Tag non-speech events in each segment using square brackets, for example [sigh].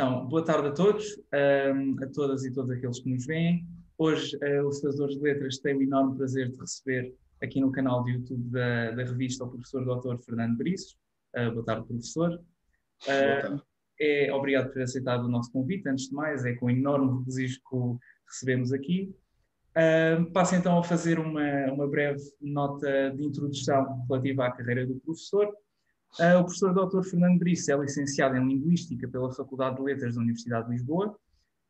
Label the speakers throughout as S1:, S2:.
S1: Então, boa tarde a todos, a todas e todos aqueles que nos veem. Hoje, uh, os Fazedores de Letras têm o enorme prazer de receber aqui no canal de YouTube da, da revista o professor Dr. Fernando Brices. Uh, boa tarde, professor. Uh, é, obrigado por ter aceitado o nosso convite. Antes de mais, é com enorme desejo que o recebemos aqui. Uh, passo então a fazer uma, uma breve nota de introdução relativa à carreira do professor. O professor Dr. Fernando Brice é licenciado em Linguística pela Faculdade de Letras da Universidade de Lisboa,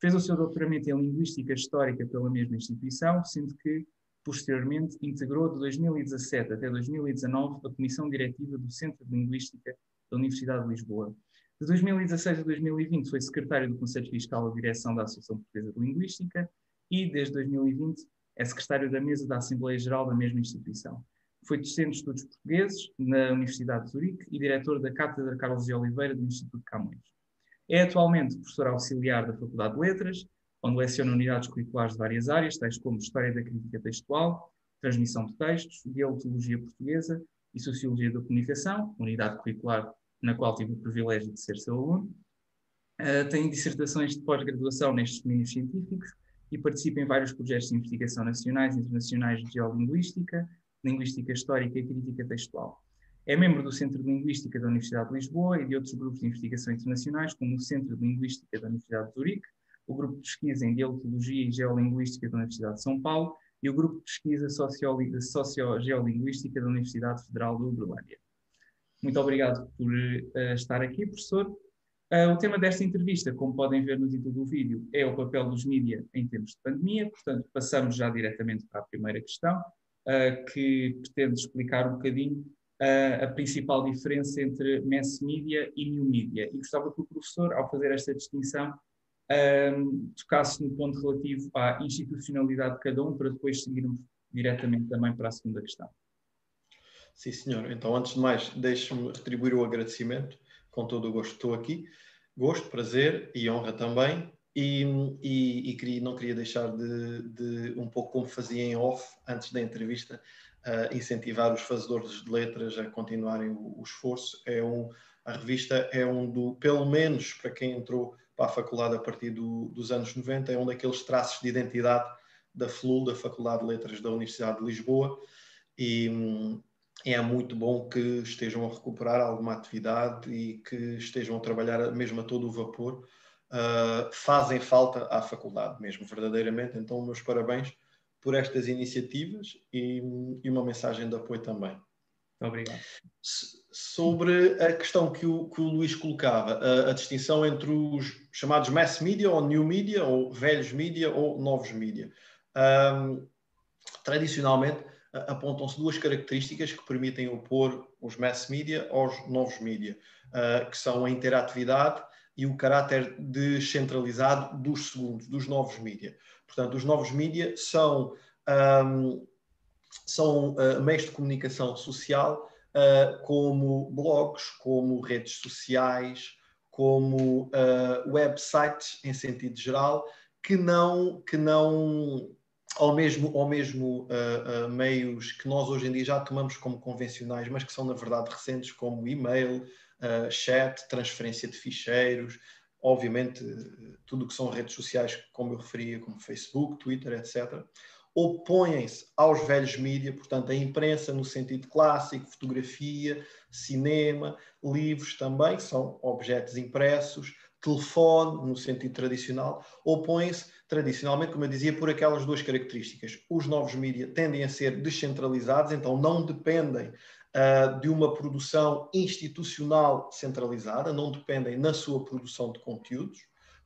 S1: fez o seu doutoramento em Linguística Histórica pela mesma instituição, sendo que, posteriormente, integrou de 2017 até 2019 a Comissão Diretiva do Centro de Linguística da Universidade de Lisboa. De 2016 a 2020 foi secretário do Conselho Fiscal da Direção da Associação Portuguesa de Linguística e, desde 2020, é secretário da mesa da Assembleia Geral da mesma instituição. Foi docente de estudos portugueses na Universidade de Zurique e diretor da Cátedra Carlos de Oliveira do Instituto de Camões. É atualmente professor auxiliar da Faculdade de Letras, onde leciona unidades curriculares de várias áreas, tais como História da Crítica Textual, Transmissão de Textos, Dialetologia Portuguesa e Sociologia da Comunicação, unidade curricular na qual tive o privilégio de ser seu aluno. Uh, tem dissertações de pós-graduação nestes domínios científicos e participa em vários projetos de investigação nacionais e internacionais de geolinguística, Linguística Histórica e Crítica Textual. É membro do Centro de Linguística da Universidade de Lisboa e de outros grupos de investigação internacionais, como o Centro de Linguística da Universidade de Zurique, o Grupo de Pesquisa em Dialetologia e Geolinguística da Universidade de São Paulo e o Grupo de Pesquisa Socio-Geolinguística da Universidade Federal de Uberlândia. Muito obrigado por uh, estar aqui, professor. Uh, o tema desta entrevista, como podem ver no título do vídeo, é o papel dos mídias em tempos de pandemia, portanto, passamos já diretamente para a primeira questão que pretende explicar um bocadinho uh, a principal diferença entre mass media e new media. E gostava que o professor, ao fazer esta distinção, uh, tocasse no ponto relativo à institucionalidade de cada um, para depois seguirmos diretamente também para a segunda questão.
S2: Sim, senhor. Então, antes de mais, deixe-me retribuir o agradecimento. Com todo o gosto estou aqui. Gosto, prazer e honra também e, e, e queria, não queria deixar de, de, um pouco como fazia em off, antes da entrevista, uh, incentivar os fazedores de letras a continuarem o, o, esforço. É um, a revista é um do, pelo menos para quem entrou para a faculdade a partir do, dos anos 90, é um daqueles traços de identidade da FLUL, da Faculdade de Letras da Universidade de Lisboa, e, é muito bom que estejam a recuperar alguma atividade e que estejam a trabalhar mesmo a todo o vapor uh, fazem falta à faculdade mesmo, verdadeiramente. Então, meus parabéns por estas iniciativas e, e uma mensagem de apoio também.
S1: Obrigado.
S2: Sobre a questão que o, que o Luís colocava, a, a, distinção entre os chamados mass media ou new media, ou velhos media ou novos media. Um, tradicionalmente, apontam-se duas características que permitem opor os mass media aos novos media, uh, que são a interatividade e o caráter descentralizado dos segundos, dos novos mídias. Portanto, os novos mídias são, um, são uh, meios de comunicação social uh, como blogs, como redes sociais, como uh, websites em sentido geral, que não, que não ao mesmo, ao mesmo uh, uh, meios que nós hoje em dia já tomamos como convencionais, mas que são na verdade recentes, como e-mail, uh, chat, transferência de ficheiros, obviamente tudo o que são redes sociais, como eu referia, como Facebook, Twitter, etc., opõem-se aos velhos mídias, portanto, a imprensa no sentido clássico, fotografia, cinema, livros também, são objetos impressos, telefone, no sentido tradicional, opõem-se tradicionalmente, como eu dizia, por aquelas duas características. Os novos mídias tendem a ser descentralizados, então não dependem de uma produção institucional centralizada, não dependem na sua produção de conteúdos.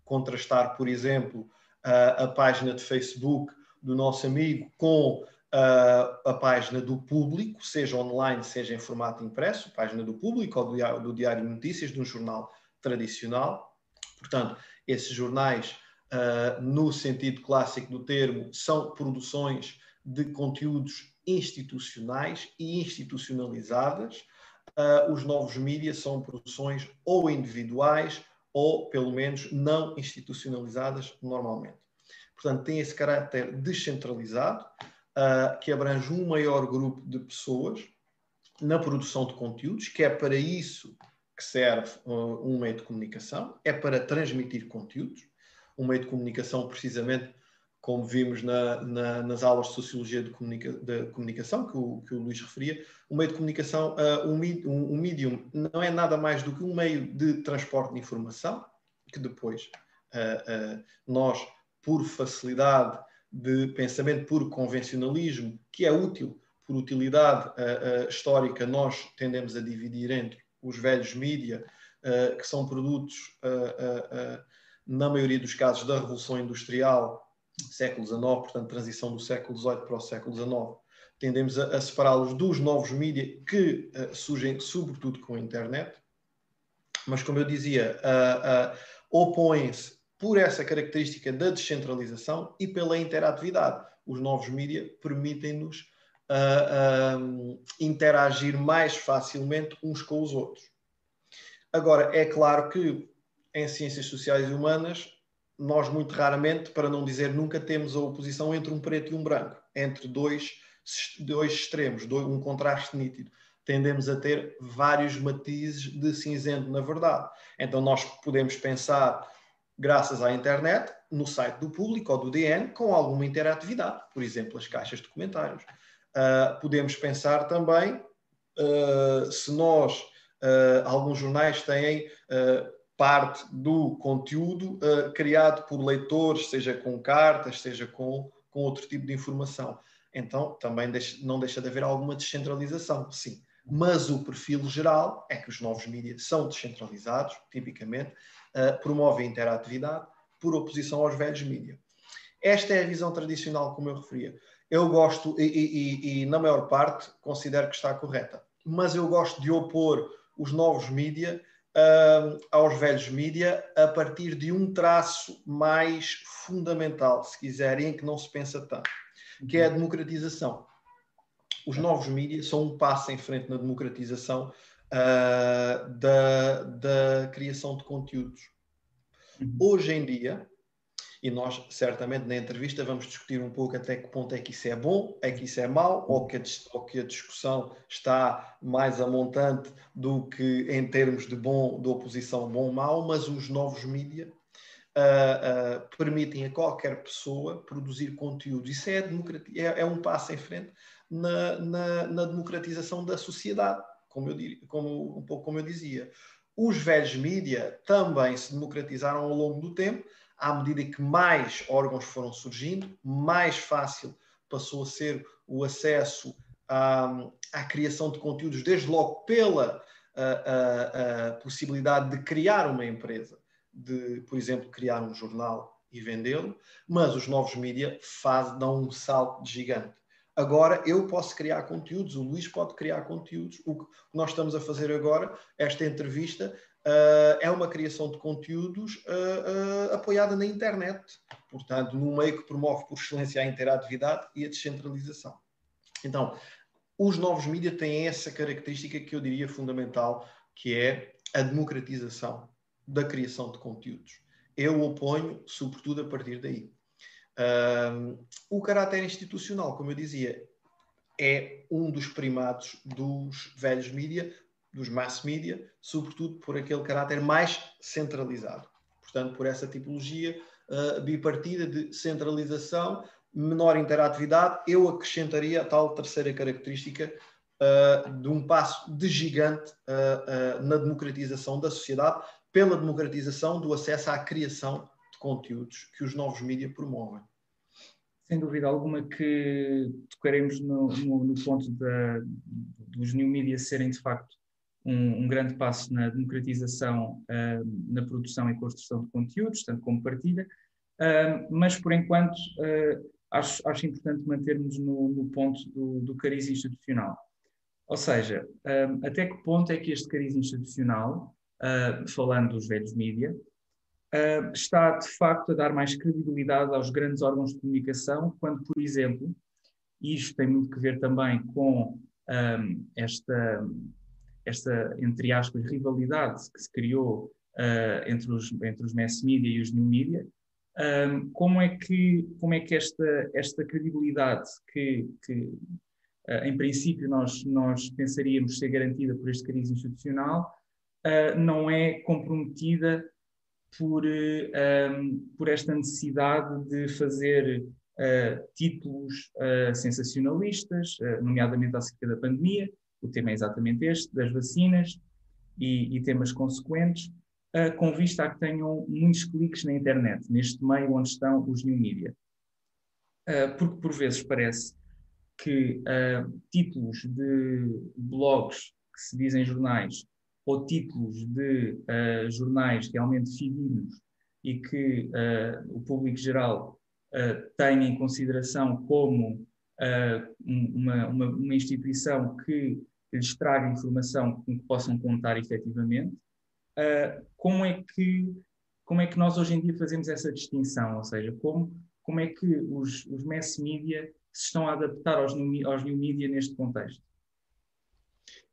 S2: Contrastar, por exemplo, uh, a página de Facebook do nosso amigo com uh, a página do público, seja online, seja em formato impresso, página do público ou do diário, de notícias de um jornal tradicional. Portanto, esses jornais, no sentido clássico do termo, são produções de conteúdos institucionais e institucionalizadas. Uh, os novos mídias são produções ou individuais ou, pelo menos, não institucionalizadas normalmente. Portanto, tem esse caráter descentralizado, uh, que abrange um maior grupo de pessoas na produção de conteúdos, que é para isso que serve uh, um meio de comunicação, é para transmitir conteúdos. Um meio de comunicação, precisamente, como vimos na, na, nas aulas de Sociologia de, comunica, de Comunicação, que o, que o, Luís referia, o meio de comunicação, uh, um, um, um medium, não é nada mais do que um meio de transporte de informação, que depois uh, uh, nós, por facilidade de pensamento, por convencionalismo, que é útil, por utilidade histórica, nós tendemos a dividir entre os velhos mídia, que são produtos, na maioria dos casos, da Revolução Industrial, século XIX, portanto, transição do século XVIII para o século XIX. Tendemos a, a separá-los dos novos mídia que uh, surgem sobretudo com a internet, mas como eu dizia, uh, uh, opõem-se por essa característica da descentralização e pela interatividade. Os novos mídia permitem-nos interagir mais facilmente uns com os outros. Agora, é claro que em ciências sociais e humanas nós muito raramente, para não dizer nunca, temos a oposição entre um preto e um branco, entre dois, dois extremos, dois, um contraste nítido. Tendemos a ter vários matizes de cinzento, na verdade. Então, nós podemos pensar, graças à internet, no site do público ou do DN, com alguma interatividade, por exemplo, as caixas de comentários. Uh, podemos pensar também, uh, se nós, uh, alguns jornais têm parte do conteúdo uh, criado por leitores, seja com cartas, seja com, com outro tipo de informação. Então, também deixa, não deixa de haver alguma descentralização, sim. Mas o perfil geral é que os novos mídias são descentralizados, tipicamente, uh, promovem interatividade por oposição aos velhos mídias. Esta é a visão tradicional, como eu referia. Eu gosto, e, e, e na maior parte, considero que está correta. Mas eu gosto de opor os novos mídias uh, aos velhos mídia a partir de um traço mais fundamental, se quiserem, que não se pensa tanto, que é a democratização. Os novos mídias são um passo em frente na democratização uh, da, da criação de conteúdos. Uhum. Hoje em dia, e nós certamente na entrevista vamos discutir um pouco até que ponto é que isso é bom, é que isso é mau, ou que a, ou que a discussão está mais a montante do que em termos de bom, de oposição bom-mau, mas os novos mídias uh, uh, permitem a qualquer pessoa produzir conteúdo. Isso é, é, é um passo em frente na, na, na democratização da sociedade, como eu, como, um pouco como eu dizia. Os velhos mídias também se democratizaram ao longo do tempo, à medida que mais órgãos foram surgindo, mais fácil passou a ser o acesso à, à criação de conteúdos, desde logo pela a, a, a possibilidade de criar uma empresa, de, por exemplo, criar um jornal e vendê-lo, mas os novos mídias dão um salto gigante. Agora eu posso criar conteúdos, o Luís pode criar conteúdos. O que nós estamos a fazer agora, esta entrevista, uh, é uma criação de conteúdos uh, apoiada na internet, portanto, num meio que promove por excelência a interatividade e a descentralização. Então, os novos mídias têm essa característica que eu diria fundamental, que é a democratização da criação de conteúdos. Eu oponho, sobretudo, a partir daí. o caráter institucional, como eu dizia, é um dos primados dos velhos mídias, dos mass media, sobretudo por aquele caráter mais centralizado. Portanto, por essa tipologia uh, bipartida de centralização, menor interatividade, eu acrescentaria a tal terceira característica uh, de um passo de gigante uh, na democratização da sociedade, pela democratização do acesso à criação de conteúdos que os novos mídias promovem
S1: sem dúvida alguma que tocaremos no, no, no ponto da, dos new media serem de facto um, um grande passo na democratização, uh, na produção e construção de conteúdos, tanto como partilha, uh, mas por enquanto uh, acho, acho importante mantermos no, no ponto do, do, cariz institucional. Ou seja, até que ponto é que este cariz institucional, falando dos velhos mídia, está de facto a dar mais credibilidade aos grandes órgãos de comunicação, quando, por exemplo, e isto tem muito que ver também com um, esta esta, entre aspas, rivalidade que se criou uh, entre, os, entre os mass media e os new media, um, como é que, como é que esta, esta credibilidade que, que uh, em princípio nós, nós pensaríamos ser garantida por este cariz institucional, uh, não é comprometida por, um, por esta necessidade de fazer títulos sensacionalistas, nomeadamente acerca da pandemia, o tema é exatamente este, das vacinas e, e temas consequentes, com vista a que tenham muitos cliques na internet, neste meio onde estão os new media. porque por vezes parece que títulos de blogs que se dizem jornais ou títulos de uh, jornais realmente fidedignos e que uh, o público geral uh, tenha em consideração como uma, uma, uma, instituição que lhes traga informação com que possam contar efetivamente, como, é que, como é que nós hoje em dia fazemos essa distinção? Ou seja, como, como é que os, os mass media se estão a adaptar aos aos new media neste contexto?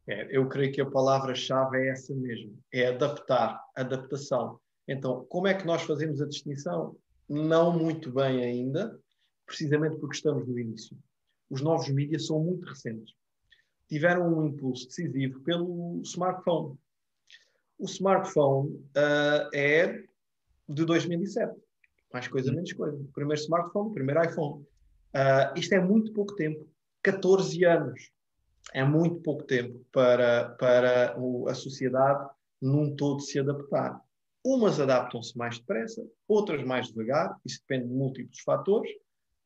S2: É, eu creio que a palavra-chave é essa mesmo, é adaptar, adaptação. Então, como é que nós fazemos a distinção? Não muito bem ainda, precisamente porque estamos no início. Os novos mídias são muito recentes. Tiveram um impulso decisivo pelo smartphone. O smartphone uh, é de 2007. Mais coisa, menos coisa. O primeiro smartphone, o primeiro iPhone. Uh, isto é muito pouco tempo. 14 anos é muito pouco tempo para, para o, a sociedade num todo se adaptar. Umas adaptam-se mais depressa, outras mais devagar, isso depende de múltiplos fatores,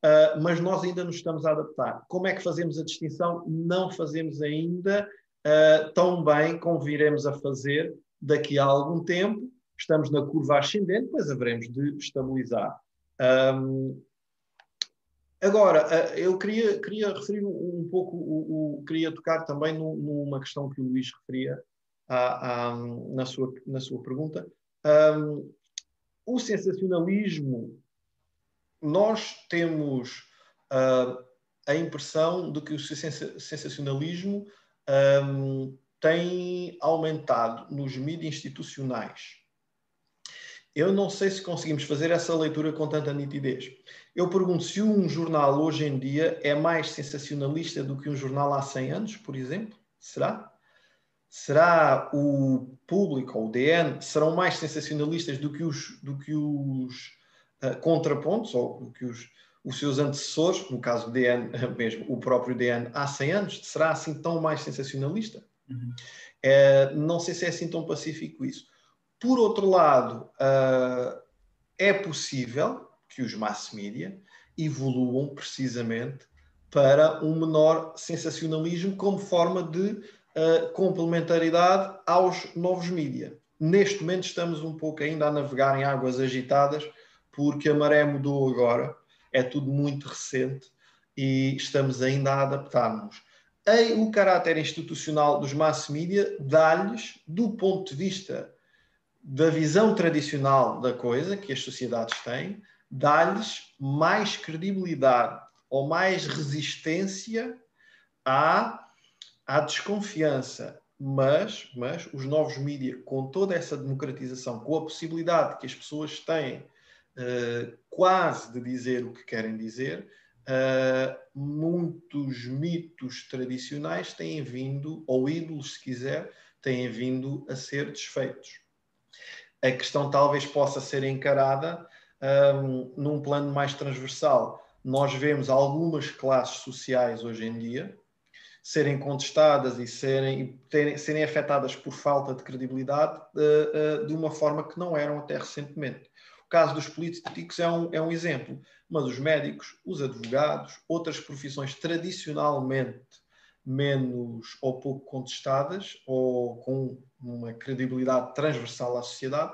S2: uh, mas nós ainda nos estamos a adaptar. Como é que fazemos a distinção? Não fazemos ainda uh, tão bem como viremos a fazer daqui a algum tempo. Estamos na curva ascendente, depois haveremos de estabilizar. Um, Agora, eh, eu queria, queria referir um pouco, o, o queria tocar também numa questão que o Luís referia à, à, na, sua, na sua pergunta. Um, o sensacionalismo, nós temos uh, a impressão de que o sensacionalismo um, tem aumentado nos mídias institucionais. Eu não sei se conseguimos fazer essa leitura com tanta nitidez. Eu pergunto se um jornal hoje em dia é mais sensacionalista do que um jornal há 100 anos, por exemplo? Será? Será o público ou o DN serão mais sensacionalistas do que os, do que os uh, contrapontos ou que os, os seus antecessores, no caso do DN [laughs] mesmo, o próprio DN há 100 anos? Será assim tão mais sensacionalista? Uhum. Uh, não sei se é assim tão pacífico isso. Por outro lado, uh, é possível que os mass media evoluam precisamente para um menor sensacionalismo como forma de uh, complementaridade aos novos mídia. Neste momento estamos um pouco ainda a navegar em águas agitadas porque a maré mudou agora, é tudo muito recente e estamos ainda a adaptar-nos. O caráter institucional dos mass media dá-lhes, do ponto de vista da visão tradicional da coisa que as sociedades têm, dá-lhes mais credibilidade ou mais resistência à, à desconfiança. Mas, mas os novos mídias, com toda essa democratização, com a possibilidade que as pessoas têm uh, quase de dizer o que querem dizer, uh, muitos mitos tradicionais têm vindo, ou ídolos, se quiser, têm vindo a ser desfeitos a questão talvez possa ser encarada um, num plano mais transversal. Nós vemos algumas classes sociais hoje em dia serem contestadas e serem, terem, serem afetadas por falta de credibilidade uh, uh, de uma forma que não eram até recentemente. O caso dos políticos é um, é um exemplo, mas os médicos, os advogados, outras profissões tradicionalmente menos ou pouco contestadas ou com uma credibilidade transversal à sociedade,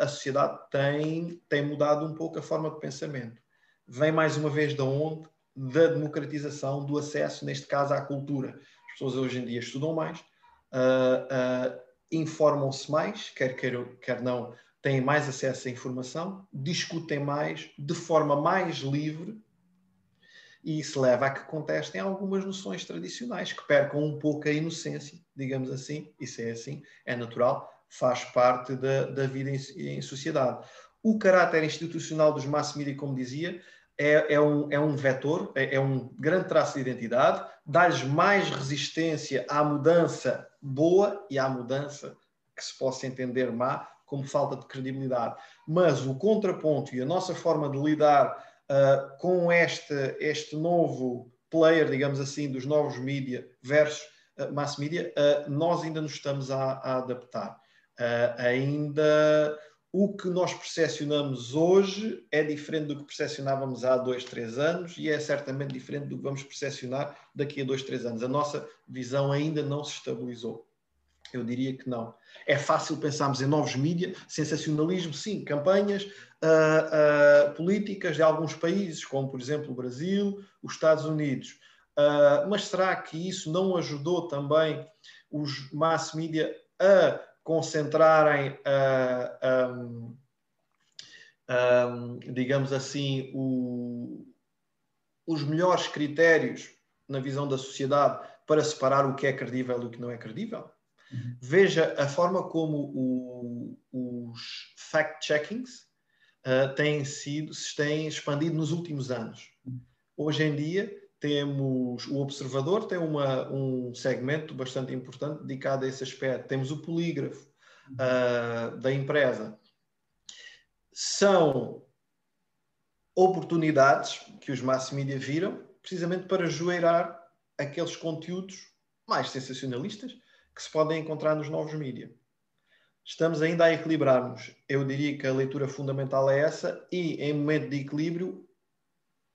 S2: a sociedade tem, tem mudado um pouco a forma de pensamento. Vem mais uma vez da onde? Da democratização do acesso, neste caso, à cultura. As pessoas hoje em dia estudam mais, uh, uh, informam-se mais, quer quer, quer não, têm mais acesso à informação, discutem mais, de forma mais livre, e isso leva a que contestem algumas noções tradicionais, que percam um pouco a inocência, digamos assim, isso é assim, é natural, faz parte da, da vida em, em, sociedade. O caráter institucional dos mass media, como dizia, é, é, um, é um vetor, é, é um grande traço de identidade, dá-lhes mais resistência à mudança boa e à mudança que se possa entender má como falta de credibilidade. Mas o contraponto e a nossa forma de lidar uh, com este, este novo player, digamos assim, dos novos mídia versus uh, mass media, uh, nós ainda nos estamos a, a adaptar. ainda o que nós percepcionamos hoje é diferente do que percepcionávamos há dois, três anos e é certamente diferente do que vamos percepcionar daqui a dois, três anos. A nossa visão ainda não se estabilizou. Eu diria que não. É fácil pensarmos em novos mídias, sensacionalismo, sim, campanhas uh, uh, políticas de alguns países, como por exemplo o Brasil, os Estados Unidos. Uh, mas será que isso não ajudou também os mass media a concentrarem, um, um, digamos assim, o, os melhores critérios na visão da sociedade para separar o que é credível do que não é credível? Veja a forma como o, os fact-checkings uh, têm sido, se têm expandido nos últimos anos. Hoje em dia temos o observador, tem uma, um segmento bastante importante dedicado a esse aspecto. Temos o polígrafo uh, da empresa. São oportunidades que os mass media viram precisamente para joeirar aqueles conteúdos mais sensacionalistas que se podem encontrar nos novos mídias. Estamos ainda a equilibrarmos. Eu diria que a leitura fundamental é essa, e em momento de equilíbrio,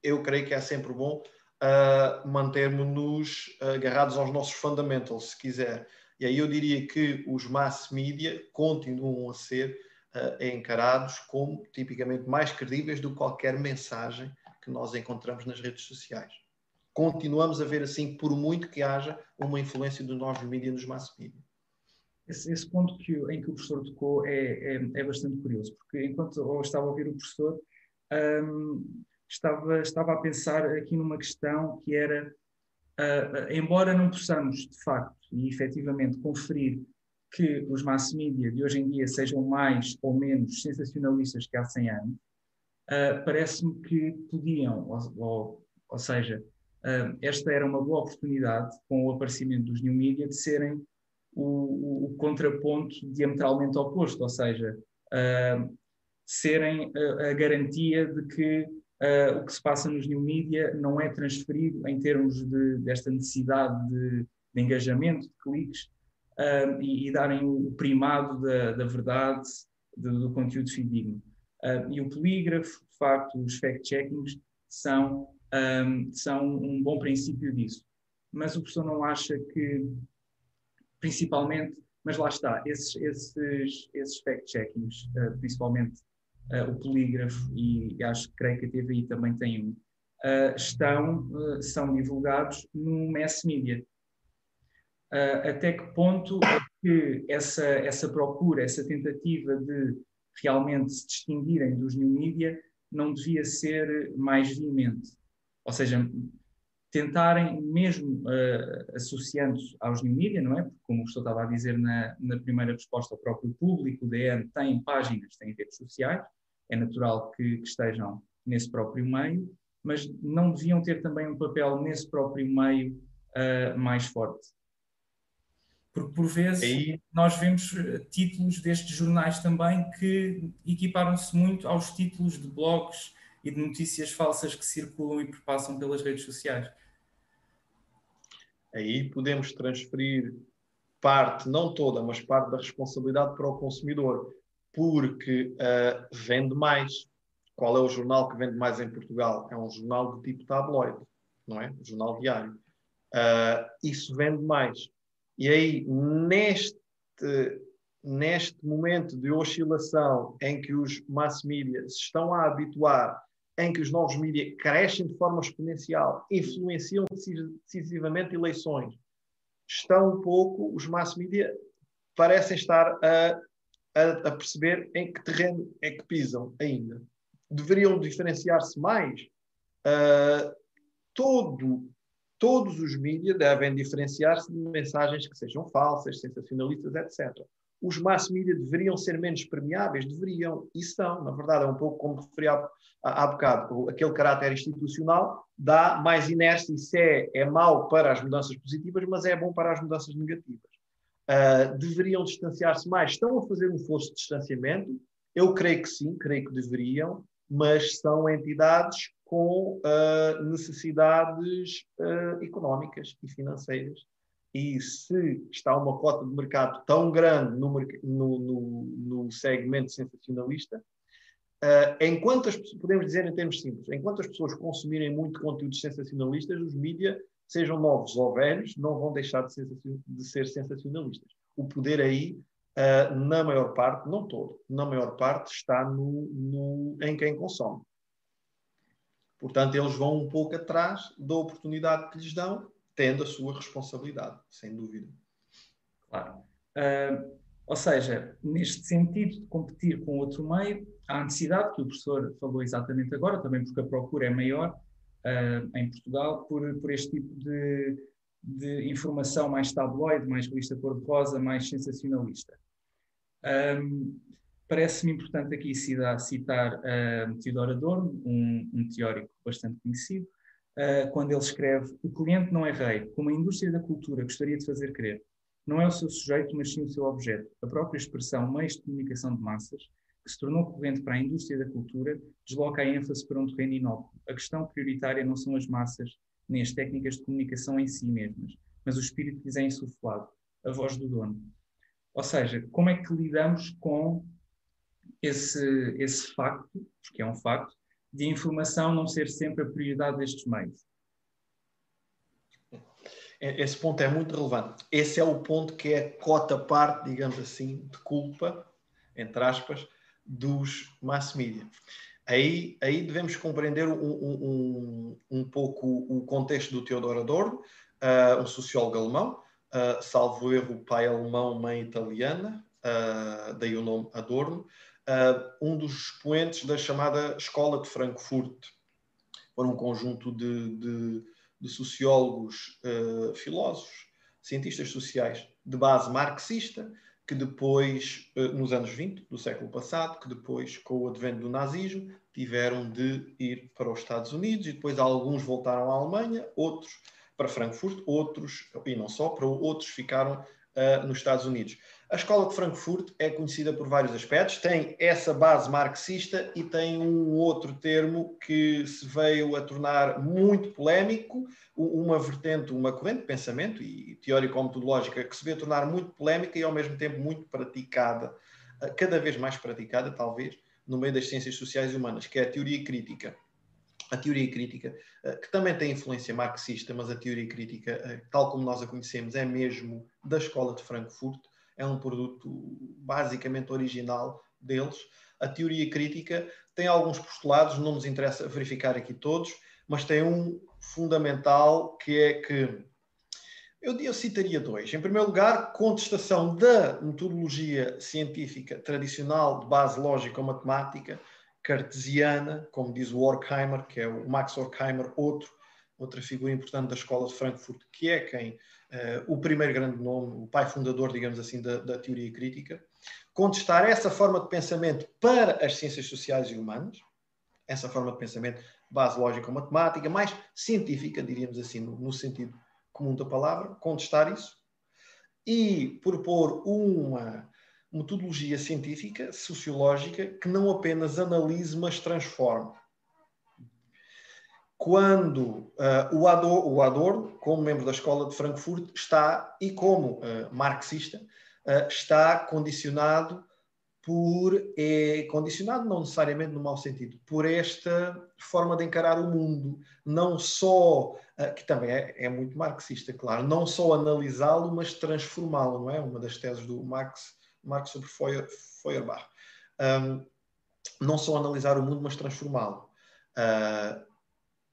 S2: eu creio que é sempre bom uh, mantermos-nos agarrados aos nossos fundamentals, se quiser. E aí eu diria que os mass media continuam a ser uh, encarados como tipicamente mais credíveis do que qualquer mensagem que nós encontramos nas redes sociais continuamos a ver assim, por muito que haja uma influência dos novos mídias nos mass media.
S1: Esse, esse, ponto que, em que o professor tocou é, é, é, bastante curioso, porque enquanto eu estava a ouvir o professor, um, estava, estava a pensar aqui numa questão que era, uh, embora não possamos, de facto e efetivamente, conferir que os mass media de hoje em dia sejam mais ou menos sensacionalistas que há 100 anos, uh, parece-me que podiam, ou, ou, ou seja, esta era uma boa oportunidade, com o aparecimento dos new media, de serem o, o contraponto diametralmente oposto, ou seja, serem a, a, garantia de que uh, o que se passa nos new media não é transferido em termos de, desta necessidade de, de engajamento, de cliques, uh, e, e, darem o primado da, da verdade, do, do conteúdo fidedigno. Uh, e o polígrafo, de facto, os fact-checkings são um, são um bom princípio disso. Mas o professor não acha que, principalmente, mas lá está, esses, esses, esses fact-checkings, uh, principalmente uh, o polígrafo, e, acho que creio que a TVI também tem um, uh, estão, são divulgados no mass media. até que ponto é que essa, essa procura, essa tentativa de realmente se distinguirem dos new media não devia ser mais veemente? Ou seja, tentarem, mesmo uh, associando aos new media, não é? Porque, como o estava a dizer na, na primeira resposta, o próprio público, o DN, tem páginas, tem redes sociais, é natural que, que, estejam nesse próprio meio, mas não deviam ter também um papel nesse próprio meio uh, mais forte. Porque, por vezes, Aí... nós vemos eh, títulos destes jornais também que equiparam-se muito aos títulos de blogs e de notícias falsas que circulam e perpassam pelas redes sociais.
S2: Aí podemos transferir parte, não toda, mas parte da responsabilidade para o consumidor, porque uh, vende mais. Qual é o jornal que vende mais em Portugal? É um jornal de tipo tabloide, não é? Jornal diário. Uh, isso vende mais. E aí, neste, neste momento de oscilação em que os mass media se estão a habituar em que os novos mídias crescem de forma exponencial, influenciam decisivamente eleições, estão um pouco, os mass media parecem estar a, a, a perceber em que terreno é que pisam ainda. Deveriam diferenciar-se mais. Uh, todo, todos os mídias devem diferenciar-se de mensagens que sejam falsas, sensacionalistas, etc os mass media deveriam ser menos permeáveis? Deveriam, e são, na verdade, é um pouco como referi há, há bocado, aquele caráter institucional dá mais inércia, isso é, é mau para as mudanças positivas, mas é bom para as mudanças negativas. Uh, deveriam distanciar-se mais? Estão a fazer um esforço de distanciamento? Eu creio que sim, creio que deveriam, mas são entidades com uh, necessidades uh, económicas e financeiras. E se está uma cota de mercado tão grande no, no, no, no segmento sensacionalista, uh, enquanto as, podemos dizer em termos simples, enquanto as pessoas consumirem muito conteúdos sensacionalistas, os mídias, sejam novos ou velhos, não vão deixar de ser, de ser sensacionalistas. O poder aí uh, na maior parte, não todo, na maior parte está no, no, em quem consome. Portanto, eles vão um pouco atrás da oportunidade que lhes dão, tendo a sua responsabilidade, sem dúvida.
S1: Claro. Uh, ou seja, neste sentido de competir com outro meio, há a necessidade, que o professor falou exatamente agora, também porque a procura é maior uh, em Portugal, por, por este tipo de, de informação mais tabloide, mais revista cor-de-rosa, mais sensacionalista. Um, Parece-me importante aqui citar uh, Theodor Adorno, um, um, teórico bastante conhecido, uh, quando ele escreve: O cliente não é rei, como a indústria da cultura gostaria de fazer crer. Não é o seu sujeito, mas sim o seu objeto. A própria expressão meios de comunicação de massas, que se tornou corrente para a indústria da cultura, desloca a ênfase para um terreno inócuo. A questão prioritária não são as massas, nem as técnicas de comunicação em si mesmas, mas o espírito que lhes é insuflado, a voz do dono. Ou seja, como é que lidamos com esse, esse facto, porque é um facto, de informação não ser sempre a prioridade destes meios?
S2: É, esse ponto é muito relevante. Esse é o ponto que é cota parte, digamos assim, de culpa, entre aspas, dos mass media. Aí, aí devemos compreender um, um, um pouco o contexto do Teodoro Adorno, uh, um sociólogo alemão, uh, salvo erro, pai alemão, mãe italiana, uh, daí o nome Adorno, uh, um dos expoentes da chamada Escola de Frankfurt. Foram um conjunto de, de, de sociólogos, filósofos, cientistas sociais de base marxista, que depois, nos anos 20 do século passado, que depois, com o advento do nazismo, tiveram de ir para os Estados Unidos e depois alguns voltaram à Alemanha, outros para Frankfurt, outros, e não só, para outros ficaram uh, nos Estados Unidos. A Escola de Frankfurt é conhecida por vários aspectos, tem essa base marxista e tem um outro termo que se veio a tornar muito polémico, uma vertente, uma corrente de pensamento e teórico-metodológica que se veio a tornar muito polémica e ao mesmo tempo muito praticada, ah, cada vez mais praticada, talvez, no meio das ciências sociais e humanas, que é a teoria crítica. A teoria crítica, eh, que também tem influência marxista, mas a teoria crítica, eh, tal como nós a conhecemos, é mesmo da Escola de Frankfurt, é um produto basicamente original deles. A teoria crítica tem alguns postulados, não nos interessa verificar aqui todos, mas tem um fundamental que é que eu, eu citaria dois. Em primeiro lugar, contestação da metodologia científica tradicional de base lógica ou matemática, cartesiana, como diz o Horkheimer, que é o Max Horkheimer, outro, outra figura importante da escola de Frankfurt, que é quem, o primeiro grande nome, o pai fundador, digamos assim, da, da, teoria crítica, contestar essa forma de pensamento para as ciências sociais e humanas, essa forma de pensamento base lógica ou matemática, mais científica, diríamos assim, no, no sentido comum da palavra, contestar isso, e propor uma metodologia científica, sociológica, que não apenas analise, mas transforme. Quando uh, o, Adorno, o, Adorno, como membro da Escola de Frankfurt, está, e como uh, marxista, uh, está condicionado por, é, condicionado não necessariamente no mau sentido, por esta forma de encarar o mundo, não só, que também é, é muito marxista, claro, não só analisá-lo, mas transformá-lo, não é? Uma das teses do Marx Marx sobre Feuerbach. Um, não só analisar o mundo, mas transformá-lo. Uh,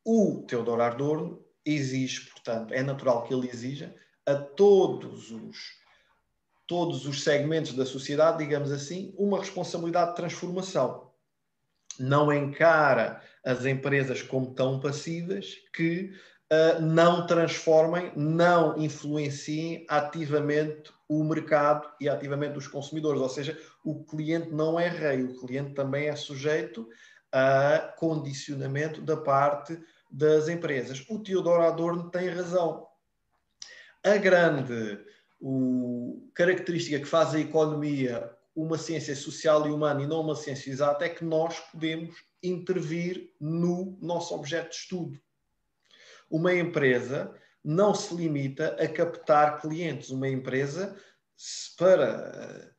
S2: o Theodor Adorno exige, portanto, é natural que ele exija a todos os todos os segmentos da sociedade, digamos assim, uma responsabilidade de transformação. Não encara as empresas como tão passivas que uh, não transformem, não influenciem ativamente o mercado e ativamente os consumidores. Ou seja, o cliente não é rei, o cliente também é sujeito a condicionamento da parte das empresas. O Teodoro Adorno tem razão. A grande, o característica que faz a economia uma ciência social e humana e não uma ciência exata é que nós podemos intervir no nosso objeto de estudo. Uma empresa não se limita a captar clientes. Uma empresa, para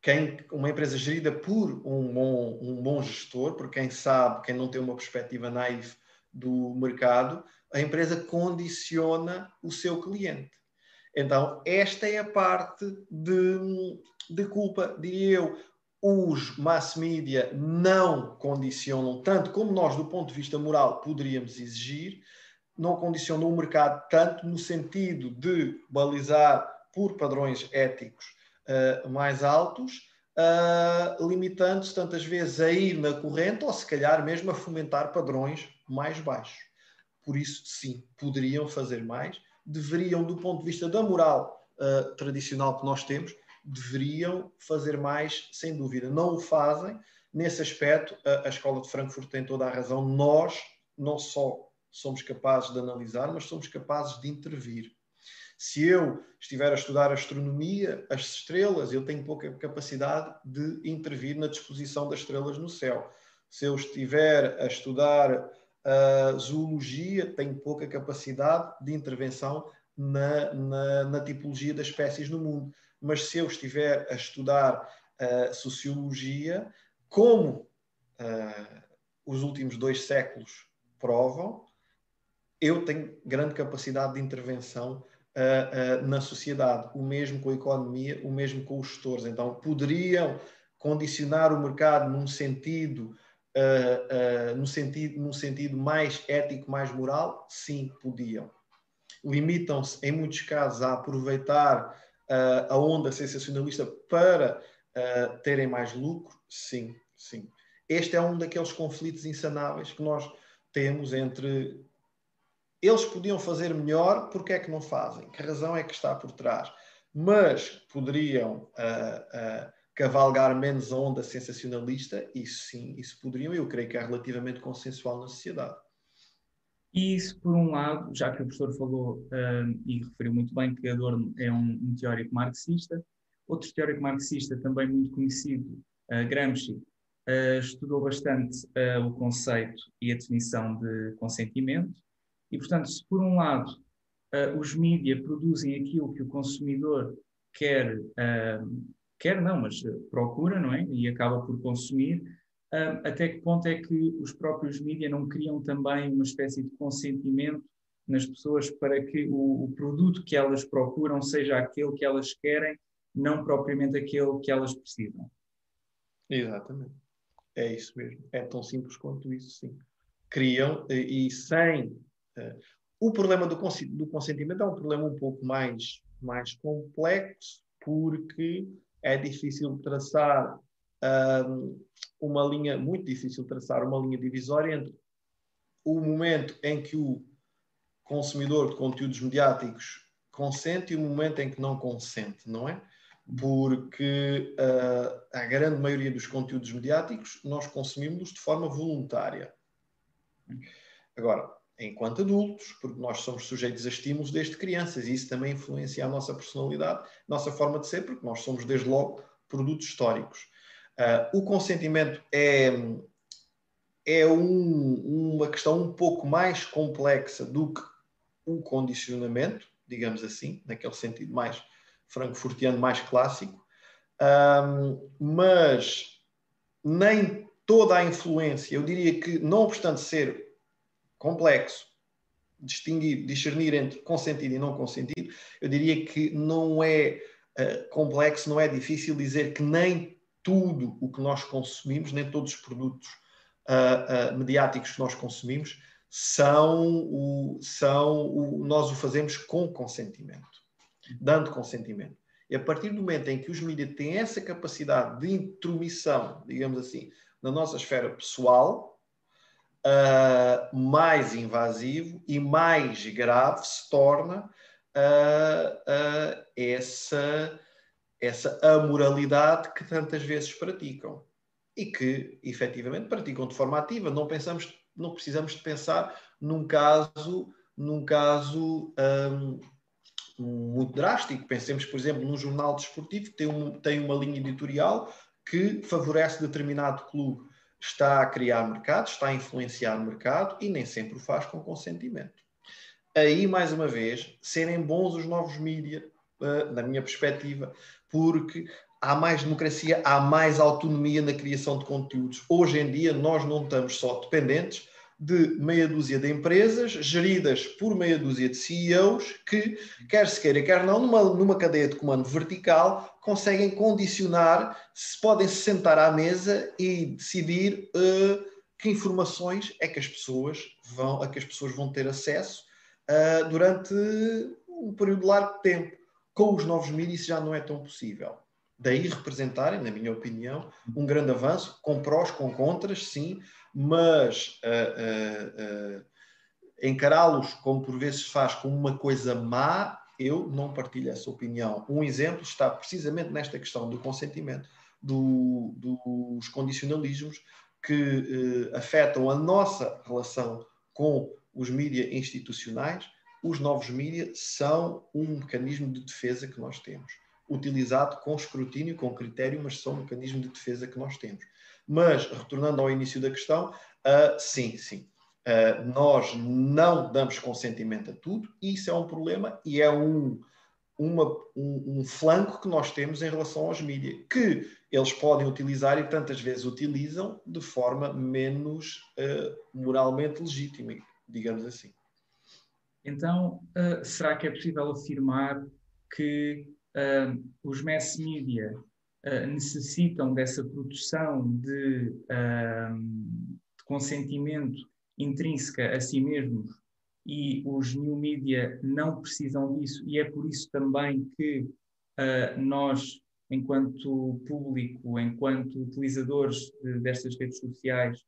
S2: quem, uma empresa gerida por um bom, um bom gestor, por quem sabe, quem não tem uma perspectiva naive do mercado, a empresa condiciona o seu cliente. Então, esta é a parte de, de culpa, diria eu. Os mass media não condicionam tanto como nós, do ponto de vista moral, poderíamos exigir, não condicionam o mercado tanto no sentido de balizar por padrões éticos uh, mais altos, uh, limitando-se tantas vezes a ir na corrente ou se calhar mesmo a fomentar padrões mais baixos. Por isso, sim, poderiam fazer mais, deveriam, do ponto de vista da moral uh, tradicional que nós temos, deveriam fazer mais, sem dúvida. Não o fazem. Nesse aspecto, a, a Escola de Frankfurt tem toda a razão. Nós não só somos capazes de analisar, mas somos capazes de intervir. Se eu estiver a estudar astronomia, as estrelas, eu tenho pouca capacidade de intervir na disposição das estrelas no céu. Se eu estiver a estudar a zoologia, tenho pouca capacidade de intervenção na, na, na tipologia das espécies no mundo mas se eu estiver a estudar uh, sociologia, como uh, os últimos dois séculos provam, eu tenho grande capacidade de intervenção uh, na sociedade, o mesmo com a economia, o mesmo com os gestores. Então, poderiam condicionar o mercado num sentido, no sentido, num sentido mais ético, mais moral? Sim, podiam. Limitam-se, em muitos casos, a aproveitar uh, a onda sensacionalista para uh, terem mais lucro? Sim, sim. Este é um daqueles conflitos insanáveis que nós temos entre eles podiam fazer melhor, porque é que não fazem? Que razão é que está por trás? Mas poderiam uh, uh, cavalgar menos a onda sensacionalista? Isso sim, isso poderiam. Eu creio que é relativamente consensual na sociedade.
S1: E isso, por um lado, já que o professor falou uh, e referiu muito bem que Adorno é um, um, teórico marxista, outro teórico marxista também muito conhecido, uh, Gramsci, uh, estudou bastante o conceito e a definição de consentimento. E, portanto, se por um lado os mídias produzem aquilo que o consumidor quer, quer não, mas procura, não é? E acaba por consumir, até que ponto é que os próprios mídias não criam também uma espécie de consentimento nas pessoas para que o, o, produto que elas procuram seja aquele que elas querem, não propriamente aquele que elas precisam.
S2: Exatamente. É isso mesmo. É tão simples quanto isso, sim. Criam e sem. Uh, o problema do, do consentimento é um problema um pouco mais, mais complexo, porque é difícil traçar um, uma linha muito difícil traçar, uma linha divisória entre o momento em que o consumidor de conteúdos mediáticos consente e o momento em que não consente, não é? Porque uh, a grande maioria dos conteúdos mediáticos nós consumimos de forma voluntária. Agora, enquanto adultos, porque nós somos sujeitos a estímulos desde crianças e isso também influencia a nossa personalidade, nossa forma de ser, porque nós somos desde logo produtos históricos. Uh, o consentimento é, é um, uma questão um pouco mais complexa do que o condicionamento, digamos assim, naquele sentido mais frankfurtiano, mais clássico, um, mas nem toda a influência, eu diria que, não obstante ser complexo, distinguir, discernir entre consentido e não consentido, eu diria que não é uh, complexo, não é difícil dizer que nem tudo o que nós consumimos, nem todos os produtos uh, uh, mediáticos que nós consumimos, são o, são o, nós o fazemos com consentimento, dando consentimento. E a partir do momento em que os mídias têm essa capacidade de intromissão, digamos assim, na nossa esfera pessoal, uh, mais invasivo e mais grave se torna uh, uh, essa essa amoralidade que tantas vezes praticam e que efetivamente praticam de forma ativa. Não pensamos, não precisamos de pensar num caso, num caso um, muito drástico. Pensemos, por exemplo, num jornal desportivo que tem, um, tem uma linha editorial que favorece determinado clube. Está a criar mercado, está a influenciar mercado e nem sempre o faz com consentimento. Aí, mais uma vez, serem bons os novos mídias, uh, na minha perspectiva, porque há mais democracia, há mais autonomia na criação de conteúdos. Hoje em dia, nós não estamos só dependentes de meia dúzia de empresas geridas por meia dúzia de CEOs que, quer se queira, quer não, numa, numa cadeia de comando vertical, conseguem condicionar se podem se sentar à mesa e decidir uh, que informações é que as pessoas vão, a que as pessoas vão ter acesso uh, durante um período largo de tempo. Com os novos mídias isso já não é tão possível. Daí representarem, na minha opinião, um grande avanço, com prós, com contras, sim, mas uh, uh, encará-los como por vezes faz como uma coisa má, eu não partilho essa opinião. Um exemplo está precisamente nesta questão do consentimento, do, dos condicionalismos que afetam a nossa relação com os mídias institucionais. Os novos mídias são um mecanismo de defesa que nós temos utilizado com escrutínio, com critério, mas são um mecanismo de defesa que nós temos. Mas, retornando ao início da questão, uh, sim, sim. Uh, nós não damos consentimento a tudo, e isso é um problema e é um, uma, um, um, flanco que nós temos em relação aos mídias, que eles podem utilizar e tantas vezes utilizam de forma menos uh, moralmente legítima, digamos assim.
S1: Então, será que é possível afirmar que os mass media uh, necessitam dessa produção de, uh, de, consentimento intrínseca a si mesmos e os new media não precisam disso, e é por isso também que uh, nós, enquanto público, enquanto utilizadores de, destas redes sociais,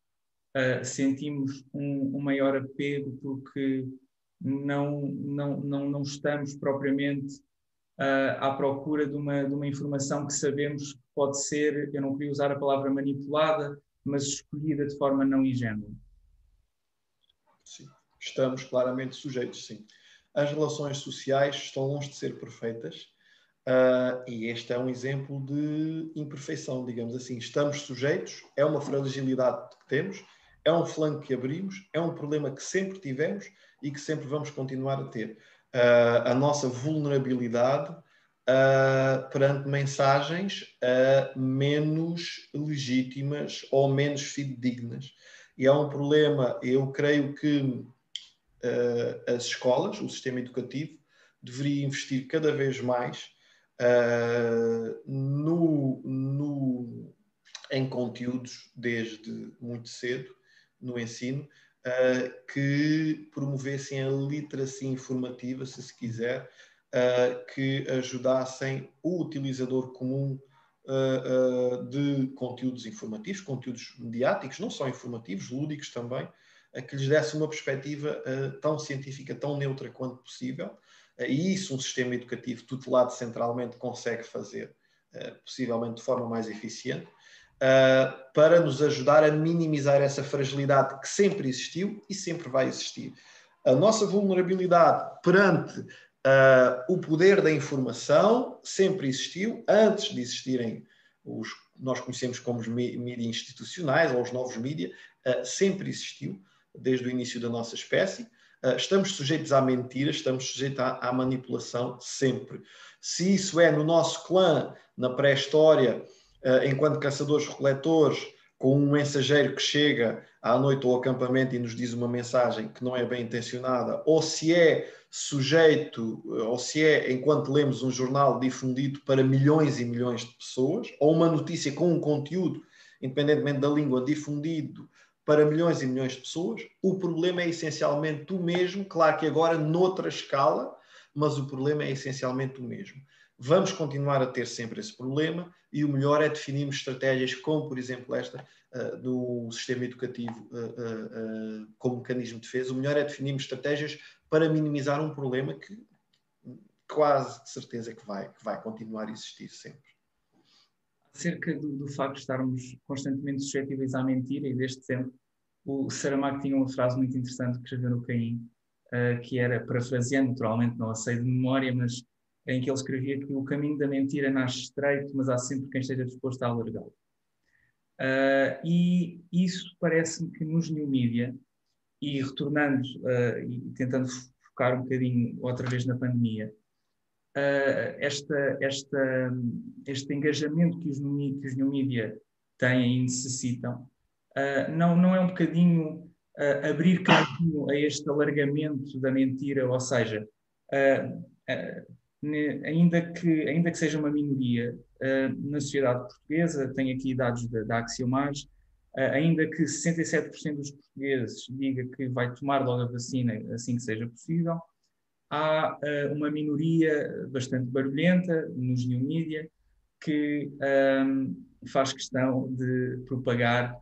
S1: sentimos um, um maior apego porque não, não, não, não estamos propriamente uh, à procura de uma, de uma informação que sabemos que pode ser, eu não queria usar a palavra manipulada, mas escolhida de forma não ingênua.
S2: Sim, estamos claramente sujeitos, sim. As relações sociais estão longe de ser perfeitas uh, e este é um exemplo de imperfeição, digamos assim. Estamos sujeitos, é uma fragilidade que temos, é um flanco que abrimos, é um problema que sempre tivemos e que sempre vamos continuar a ter uh, a nossa vulnerabilidade uh, perante mensagens uh, menos legítimas ou menos fidedignas. E é um problema, eu creio que as escolas, o sistema educativo, deveria investir cada vez mais no, no, em conteúdos desde muito cedo no ensino uh, que promovessem a literacia informativa, se se quiser, uh, que ajudassem o utilizador comum uh, de conteúdos informativos, conteúdos mediáticos, não só informativos, lúdicos também, que lhes desse uma perspectiva tão científica, tão neutra quanto possível. e isso um sistema educativo tutelado centralmente consegue fazer, possivelmente de forma mais eficiente uh, para nos ajudar a minimizar essa fragilidade que sempre existiu e sempre vai existir. A nossa vulnerabilidade perante uh, o poder da informação sempre existiu, antes de existirem os nós conhecemos como os mídias institucionais ou os novos mídias, uh, sempre existiu, desde o início da nossa espécie. Uh, estamos sujeitos à mentira, estamos sujeitos à, à, manipulação sempre. Se isso é no nosso clã, na pré-história, enquanto caçadores-coletores, com um mensageiro que chega à noite ao acampamento e nos diz uma mensagem que não é bem intencionada, ou se é sujeito, eh, ou se é, enquanto lemos um jornal difundido para milhões e milhões de pessoas, ou uma notícia com um conteúdo, independentemente da língua, difundido para milhões e milhões de pessoas, o problema é essencialmente o mesmo, claro que agora noutra escala, mas o problema é essencialmente o mesmo. Vamos continuar a ter sempre esse problema e o melhor é definirmos estratégias como, por exemplo, esta uh, do sistema educativo uh, uh, como mecanismo de defesa. O melhor é definirmos estratégias para minimizar um problema que quase de certeza que vai, que vai continuar a existir sempre.
S1: Acerca do, do facto de estarmos constantemente suscetíveis à mentira e desde sempre, o Saramago tinha uma frase muito interessante que escreveu no Caim, uh, que era, parafraseando, naturalmente não a sei de memória, mas em que ele escrevia que o caminho da mentira nasce estreito, mas há sempre quem esteja disposto a alargá-lo. Uh, e isso parece-me que nos new media, e retornando uh, e tentando focar um bocadinho outra vez na pandemia, uh, esta, esta, este engajamento que os, que os new media têm e necessitam, não, não é um bocadinho abrir caminho a este alargamento da mentira, ou seja, ainda que, ainda que seja uma minoria uh, na sociedade portuguesa, tenho aqui dados da, da Axiomage, uh, ainda que 67% dos portugueses diga que vai tomar logo a vacina assim que seja possível, há uh, uma minoria bastante barulhenta nos new media que um, faz questão de propagar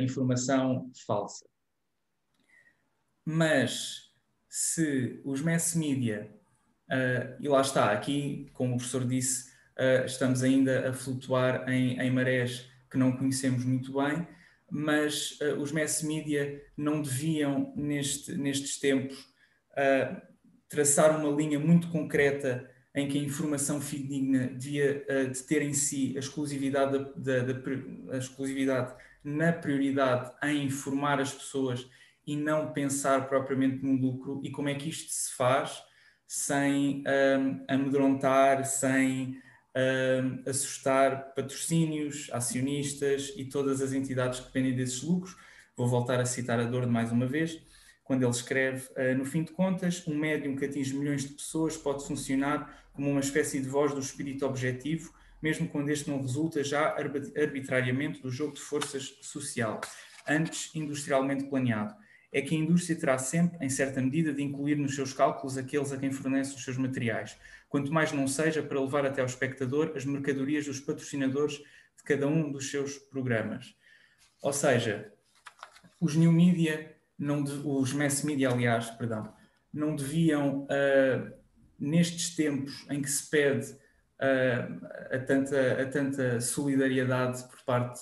S1: informação falsa. Mas se os mass media Uh, e lá está, aqui, como o professor disse, uh, estamos ainda a flutuar em, em, marés que não conhecemos muito bem, mas uh, os mass media não deviam, neste, nestes tempos, traçar uma linha muito concreta em que a informação fidedigna devia de ter em si a exclusividade, da, da, da, a exclusividade na prioridade em informar as pessoas e não pensar propriamente no lucro e como é que isto se faz sem um, amedrontar, sem um, assustar patrocínios, acionistas e todas as entidades que dependem desses lucros. Vou voltar a citar a Dor mais uma vez, quando ele escreve: uh, No fim de contas, um médium que atinge milhões de pessoas pode funcionar como uma espécie de voz do espírito objetivo, mesmo quando este não resulta já arbitrariamente do jogo de forças social, antes industrialmente planeado é que a indústria terá sempre, em certa medida, de incluir nos seus cálculos aqueles a quem fornece os seus materiais, quanto mais não seja para levar até ao espectador as mercadorias dos patrocinadores de cada um dos seus programas. Ou seja, os new media, não de, os mass media, aliás, perdão, não deviam, uh, nestes tempos em que se pede uh, a, tanta, a tanta solidariedade por parte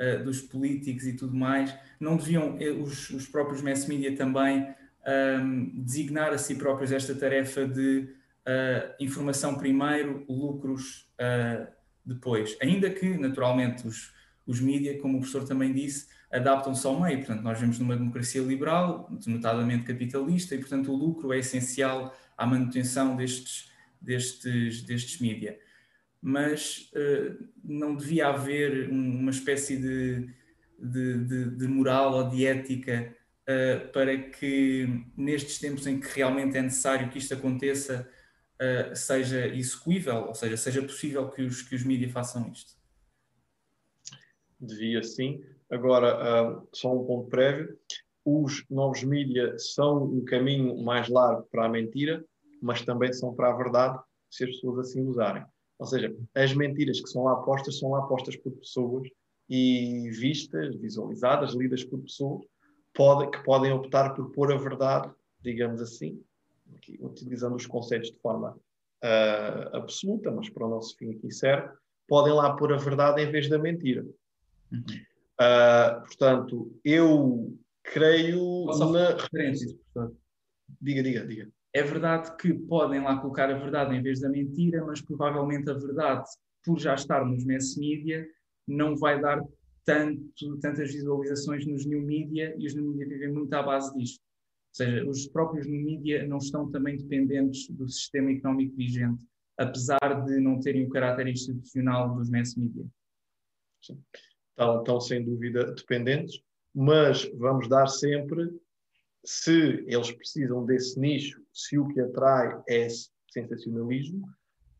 S1: uh, dos políticos e tudo mais, não deviam eh, os, os próprios mass media também um, designar a si próprios esta tarefa de uh, informação primeiro, lucros uh, depois. Ainda que, naturalmente, os, os mídia, como o professor também disse, adaptam-se ao meio. Portanto, nós vemos numa democracia liberal, notadamente capitalista, e, portanto, o lucro é essencial à manutenção destes, destes, destes mídia. Mas uh, não devia haver uma espécie de de, de, de moral ou de ética uh, para que nestes tempos em que realmente é necessário que isto aconteça uh, seja execuível, ou seja, seja possível que os, que os mídias façam isto?
S2: Devia sim. Agora, uh, só um ponto prévio. Os novos mídias são um caminho mais largo para a mentira, mas também são para a verdade, se as pessoas assim usarem. Ou seja, as mentiras que são lá postas são lá postas por pessoas e vistas, visualizadas, lidas por pessoas pode, que podem optar por pôr a verdade, digamos assim, aqui, utilizando os conceitos de forma uh, absoluta, mas para o nosso fim aqui serve, podem lá pôr a verdade em vez da mentira. Uhum. Uh, portanto, eu creio
S1: Posso na. Referências, professor?
S2: Diga, diga, diga.
S1: É verdade que podem lá colocar a verdade em vez da mentira, mas provavelmente a verdade, por já estar nos mass media, não vai dar tanto, tantas visualizações nos new media e os new media vivem muito à base disto. Ou seja, os próprios new media não estão também dependentes do sistema económico vigente, apesar de não terem o caráter institucional dos mass media.
S2: Sim. Estão, estão sem dúvida dependentes, mas vamos dar sempre, se eles precisam desse nicho, se o que atrai é sensacionalismo,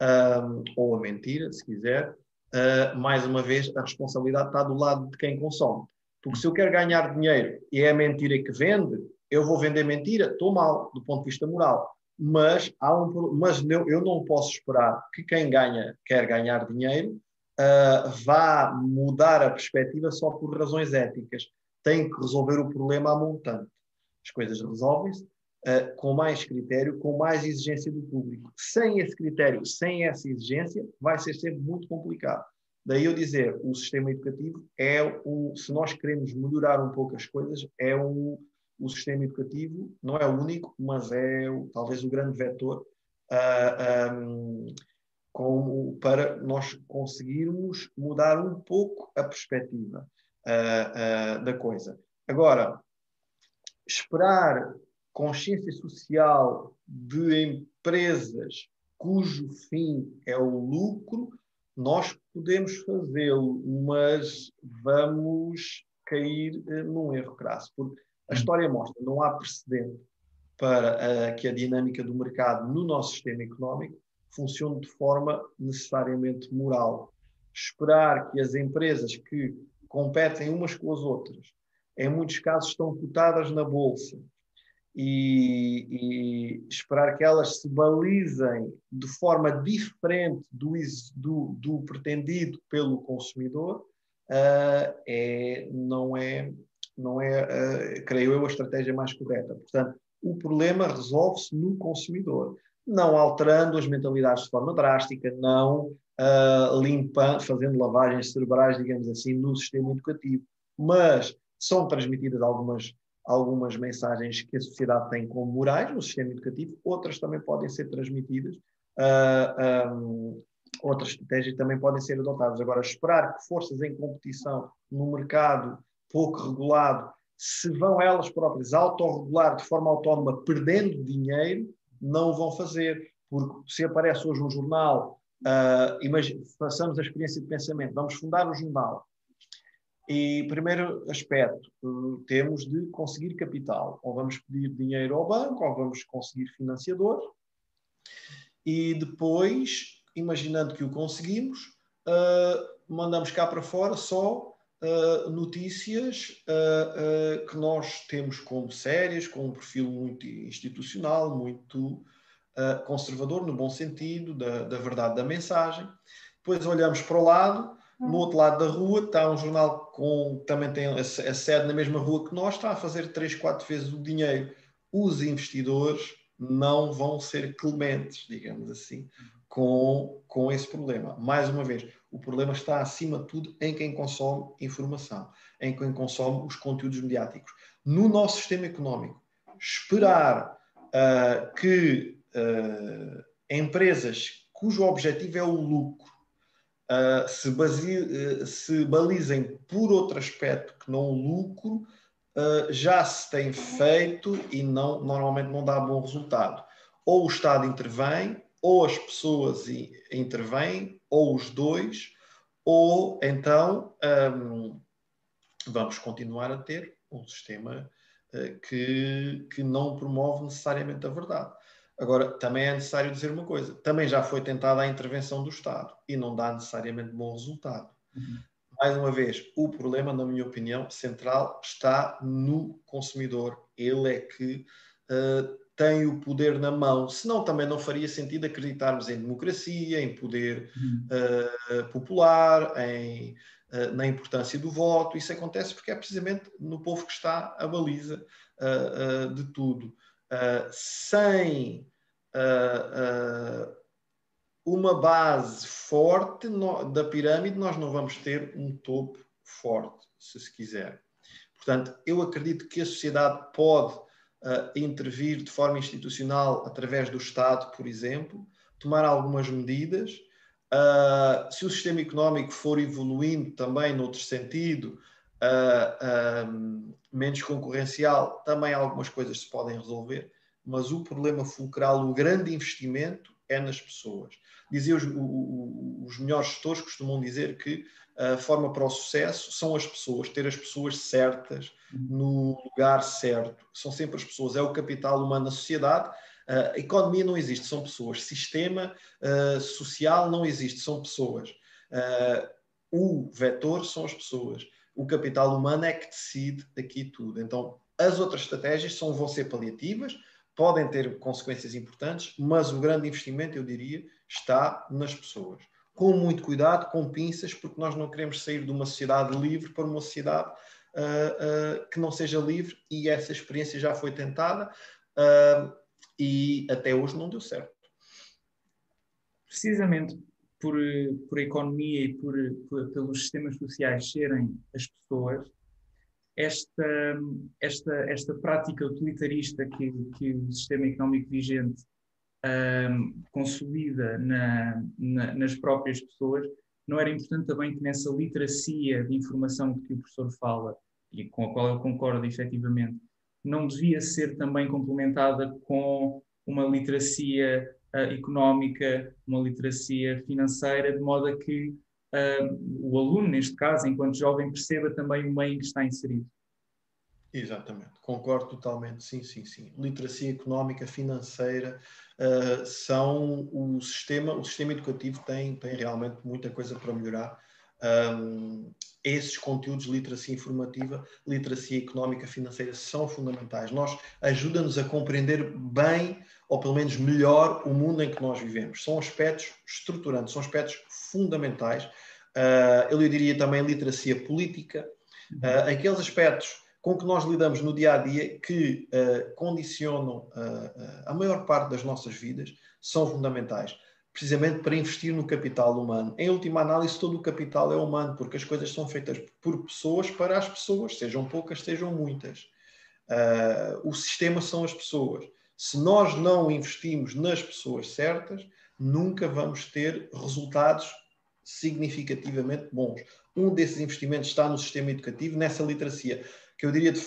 S2: um, ou a mentira, se quiser, uh, mais uma vez, a responsabilidade está do lado de quem consome. Porque se eu quero ganhar dinheiro e é a mentira que vende, eu vou vender mentira, estou mal, do ponto de vista moral. Mas, há um, mas eu não posso esperar que quem ganha, quer ganhar dinheiro, uh, vá mudar a perspectiva só por razões éticas. Tem que resolver o problema a montante. As coisas resolvem-se uh, com mais critério, com mais exigência do público. Sem esse critério, sem essa exigência, vai ser sempre muito complicado. Daí eu dizer, o sistema educativo é um, se nós queremos melhorar um pouco as coisas, é um, o sistema educativo não é o único, mas é talvez o grande vetor uh, um, como para nós conseguirmos mudar um pouco a perspectiva uh, uh, da coisa. Agora, esperar consciência social de empresas cujo fim é o lucro, nós podemos fazê-lo, mas vamos cair uh, num erro crasso, porque a história mostra não há precedente para que a dinâmica do mercado no nosso sistema económico funcione de forma necessariamente moral. Esperar que as empresas que competem umas com as outras, em muitos casos estão cotadas na bolsa, e, e esperar que elas se balizem de forma diferente do, do, do pretendido pelo consumidor uh, é, não é, não é uh, creio eu, a estratégia mais correta. Portanto, o problema resolve-se no consumidor não alterando as mentalidades de forma drástica, não uh, limpando, fazendo lavagens cerebrais, digamos assim, no sistema educativo. Mas são transmitidas algumas, algumas mensagens que a sociedade tem como morais no sistema educativo, outras também podem ser transmitidas, uh, ah, um, outras estratégias também podem ser adotadas. Agora, esperar que forças em competição no mercado pouco regulado se vão elas próprias autorregular de forma autónoma, perdendo dinheiro, não o vão fazer, porque se aparece hoje um jornal, uh, imagine, façamos a experiência de pensamento, vamos fundar um jornal, e primeiro aspecto, uh, temos de conseguir capital, ou vamos pedir dinheiro ao banco, ou vamos conseguir financiador, e depois, imaginando que o conseguimos, uh, mandamos cá para fora só Uh, notícias uh, que nós temos como sérias, com um perfil muito institucional, muito conservador, no bom sentido, da, da, verdade da mensagem. Depois olhamos para o lado, no outro lado da rua está um jornal com também tem a, sede na mesma rua que nós, está a fazer 3, 4 vezes o dinheiro. Os investidores não vão ser clementes, digamos assim, com, com esse problema. Mais uma vez, o problema está, acima de tudo, em quem consome informação, em quem consome os conteúdos mediáticos. No nosso sistema económico, esperar uh, que uh, empresas cujo objetivo é o lucro uh, se, base, se, balizem por outro aspecto que não o lucro, já se tem feito e não, normalmente não dá bom resultado. Ou o Estado intervém, ou as pessoas intervêm, ou os dois, ou então um, vamos continuar a ter um sistema uh, que, que não promove necessariamente a verdade. Agora, também é necessário dizer uma coisa: também já foi tentada a intervenção do Estado e não dá necessariamente bom resultado. Uhum. Mais uma vez, o problema, na minha opinião, central está no consumidor. Ele é que uh, tem o poder na mão, senão também não faria sentido acreditarmos em democracia, em poder uh, popular, em, uh, na importância do voto. Isso acontece porque é precisamente no povo que está a baliza uh, de tudo. sem uma base forte da pirâmide, nós não vamos ter um topo forte, se se quiser. Portanto, eu acredito que a sociedade pode uh, intervir de forma institucional através do Estado, por exemplo, tomar algumas medidas. Uh, se o sistema económico for evoluindo também noutro sentido, uh, menos concorrencial, também algumas coisas se podem resolver, mas o problema fulcral, o grande investimento é nas pessoas. Dizia os, os melhores gestores costumam dizer que a forma para o sucesso são as pessoas, ter as pessoas certas no lugar certo. São sempre as pessoas, é o capital humano na sociedade. A economia não existe, são pessoas. Sistema uh, social não existe, são pessoas. Uh, o vetor são as pessoas. O capital humano é que decide aqui tudo. Então, as outras estratégias são, vão ser paliativas, podem ter consequências importantes, mas o grande investimento, eu diria, está nas pessoas com muito cuidado, com pinças, porque nós não queremos sair de uma sociedade livre para uma sociedade uh, uh, que não seja livre e essa experiência já foi tentada uh, e até hoje não deu certo.
S1: Precisamente por, por a economia e por, por, pelos sistemas sociais serem as pessoas, esta, esta, esta prática utilitarista que, que o sistema económico vigente um, consolida na, na, nas próprias pessoas, não era importante também que nessa literacia de informação de que o professor fala, e com a qual eu concordo efetivamente, não devia ser também complementada com uma literacia uh, económica, uma literacia financeira, de modo a que o aluno, neste caso, enquanto jovem, perceba também o meio em que está inserido.
S2: Exatamente, concordo totalmente, sim, sim, sim. Literacia económica, financeira, uh, são o sistema, o sistema educativo tem, tem realmente muita coisa para melhorar. Um, esses conteúdos de literacia informativa, literacia económica, financeira são fundamentais. Nós ajuda-nos a compreender bem, ou pelo menos melhor, o mundo em que nós vivemos. São aspectos estruturantes, são aspectos fundamentais. Uh, eu diria também literacia política, uh, aqueles aspectos com que nós lidamos no dia a dia que uh, condicionam a maior parte das nossas vidas são fundamentais, precisamente para investir no capital humano. Em última análise, todo o capital é humano, porque as coisas são feitas por pessoas para as pessoas, sejam poucas, sejam muitas. Uh, o sistema são as pessoas. Se nós não investimos nas pessoas certas, nunca vamos ter resultados significativamente bons. Um desses investimentos está no sistema educativo, nessa literacia que eu diria de,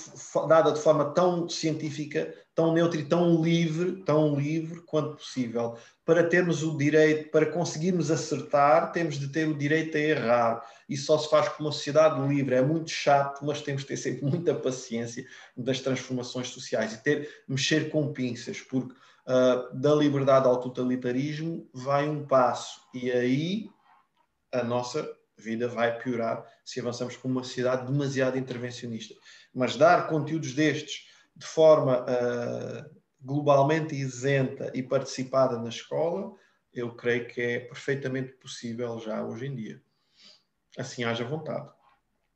S2: dada de forma tão científica, tão neutra e tão livre, tão livre quanto possível. Para termos o direito, para conseguirmos acertar, temos de ter o direito a errar. Isso só se faz com uma sociedade livre. É muito chato, mas temos de ter sempre muita paciência das transformações sociais e ter mexer com pinças, porque uh, da liberdade ao totalitarismo vai um passo e aí a nossa vida vai piorar se avançamos para uma sociedade demasiado intervencionista. Mas dar conteúdos destes de forma uh, globalmente isenta e participada na escola, eu creio que é perfeitamente possível já hoje em dia. Assim haja vontade.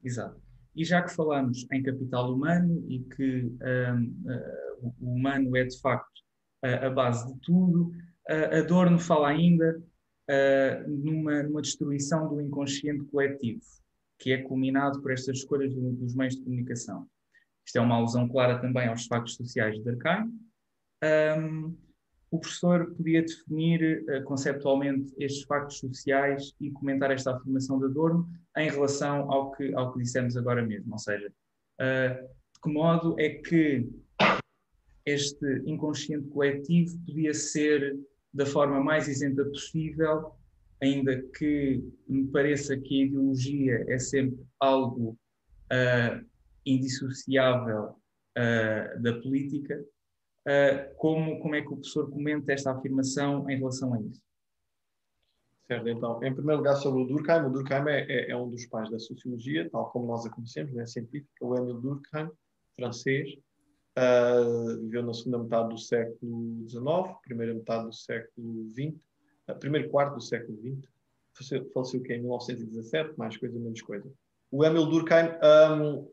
S1: Exato. E já que falamos em capital humano e que um, uh, o humano é de facto uh, a base de tudo, uh, Adorno fala ainda numa, numa destruição do inconsciente coletivo que é culminado por estas escolhas dos meios de comunicação. Isto é uma alusão clara também aos factos sociais de Durkheim. Um, o professor podia definir uh, conceptualmente estes factos sociais e comentar esta afirmação de Adorno em relação ao que, ao que dissemos agora mesmo, ou seja, uh, de que modo é que este inconsciente coletivo podia ser da forma mais isenta possível ainda que me pareça que a ideologia é sempre algo uh, indissociável uh, da política, uh, como, como é que o professor comenta esta afirmação em relação a isso?
S2: Certo, então, em primeiro lugar sobre o Durkheim, o Durkheim é, é, é um dos pais da sociologia, tal como nós a conhecemos, né, científica, o Émile Durkheim, francês, uh, viveu na segunda metade do século XIX, primeira metade do século XX, primeiro quarto do século XX, faleceu que em 1917, mais coisa, menos coisa. O Emil Durkheim, um,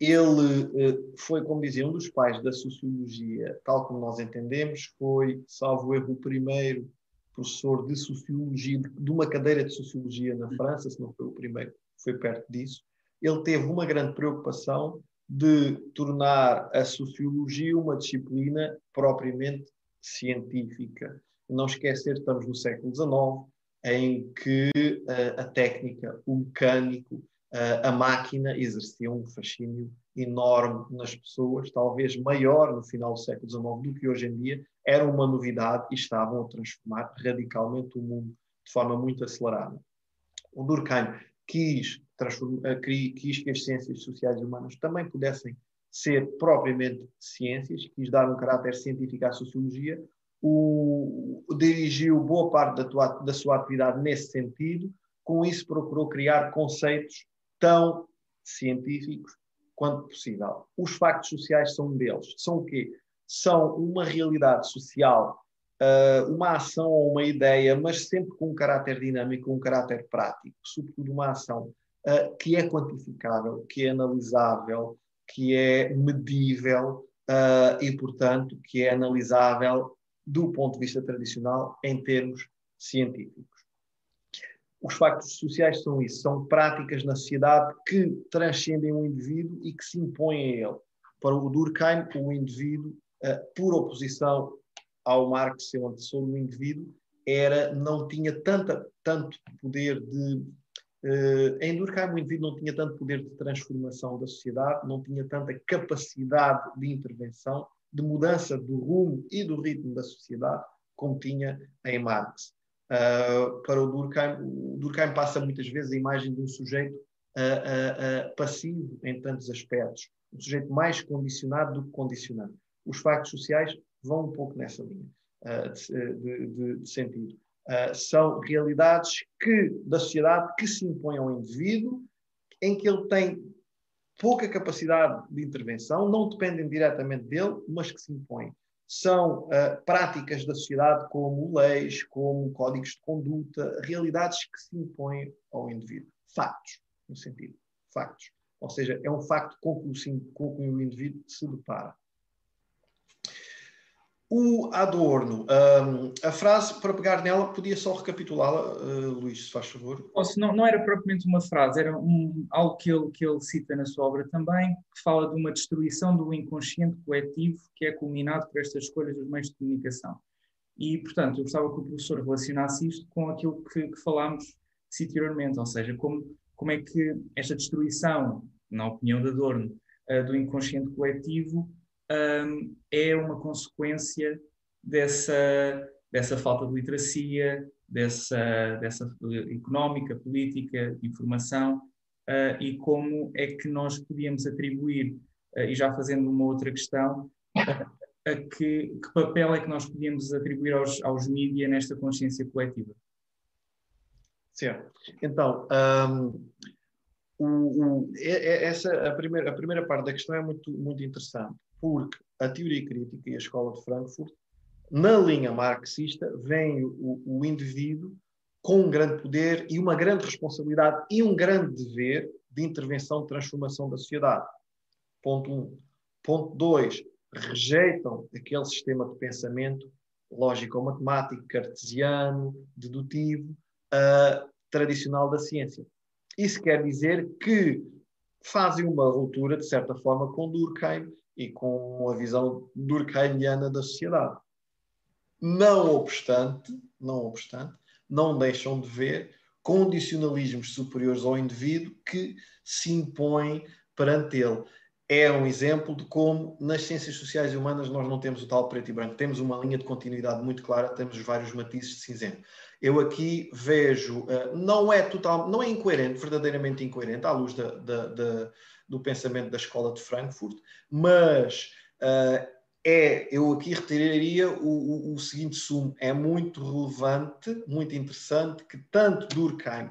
S2: ele uh, foi, como dizia, um dos pais da sociologia, tal como nós entendemos, foi, salvo erro, o primeiro professor de sociologia, de uma cadeira de sociologia na França, se não foi o primeiro, foi perto disso. Ele teve uma grande preocupação de tornar a sociologia uma disciplina propriamente científica não esquecer, estamos no século XIX, em que uh, a técnica, o mecânico, a máquina exerciam um fascínio enorme nas pessoas, talvez maior no final do século XIX do que hoje em dia, era uma novidade e estavam a transformar radicalmente o mundo de forma muito acelerada. O Durkheim quis, uh, quis que as ciências sociais e humanas também pudessem ser propriamente ciências, quis dar um caráter científico à sociologia, o, dirigiu boa parte da, tua, da sua atividade nesse sentido, com isso procurou criar conceitos tão científicos quanto possível. Os factos sociais são um deles. São o quê? São uma realidade social, uh, uma ação ou uma ideia, mas sempre com um caráter dinâmico, um caráter prático, sobretudo uma ação uh, que é quantificável, que é analisável, que é medível uh, e, portanto, que é analisável do ponto de vista tradicional em termos científicos. Os factos sociais são isso, são práticas na sociedade que transcendem o indivíduo e que se impõem a ele. Para o Durkheim, o indivíduo, uh, por oposição ao Marx, seu antecessor, o indivíduo era, não tinha tanta, tanto poder de. Uh, em Durkheim, o indivíduo não tinha tanto poder de transformação da sociedade, não tinha tanta capacidade de intervenção, de mudança do rumo e do ritmo da sociedade, como tinha em Marx. Uh, para o Durkheim, o Durkheim passa muitas vezes a imagem de um sujeito uh, uh, passivo em tantos aspectos, um sujeito mais condicionado do que condicionado. Os factos sociais vão um pouco nessa linha de, de, de, sentido. são realidades que, da sociedade que se impõem ao indivíduo, em que ele tem pouca capacidade de intervenção, não dependem diretamente dele, mas que se impõem são uh, práticas da sociedade como leis, como códigos de conduta, realidades que se impõem ao indivíduo. Factos, no sentido. Factos. Ou seja, é um facto com que o, com que o indivíduo se depara. O Adorno, um, a frase, para pegar nela, podia só recapitulá-la, uh, Luís, se faz favor.
S1: Posso, não, não era propriamente uma frase, era um, algo que ele, que ele cita na sua obra também, que fala de uma destruição do inconsciente coletivo que é culminado por estas escolhas dos meios de comunicação. E, portanto, eu gostava que o professor relacionasse isto com aquilo que, que falámos anteriormente, ou seja, como, como é que esta destruição, na opinião de Adorno, uh, do inconsciente coletivo um, é uma consequência dessa, dessa falta de literacia, dessa, dessa económica, política, informação, uh, e como é que nós podíamos atribuir, uh, e já fazendo uma outra questão, a que, que, papel é que nós podíamos atribuir aos, aos mídias nesta consciência coletiva?
S2: Certo. Então, um, o, o, essa, a, primeira, a primeira parte da questão é muito, muito interessante porque a teoria crítica e a escola de Frankfurt, na linha marxista, vem o, o indivíduo com um grande poder e uma grande responsabilidade e um grande dever de intervenção, de transformação da sociedade. Ponto 1. Um. Ponto 2. Rejeitam aquele sistema de pensamento lógico-matemático, cartesiano, dedutivo, uh, tradicional da ciência. Isso quer dizer que fazem uma ruptura, de certa forma, com Durkheim e com a visão durkheimiana da sociedade. Não obstante, não obstante, não deixam de ver condicionalismos superiores ao indivíduo que se impõem perante ele. É um exemplo de como nas ciências sociais e humanas nós não temos o tal preto e branco, temos uma linha de continuidade muito clara, temos vários matizes de cinzento. Eu aqui vejo, uh, não é total, não é incoerente, verdadeiramente incoerente, à luz da, da, da do pensamento da escola de Frankfurt, mas uh, é, eu aqui retiraria o, o, o, seguinte sumo: é muito relevante, muito interessante que tanto Durkheim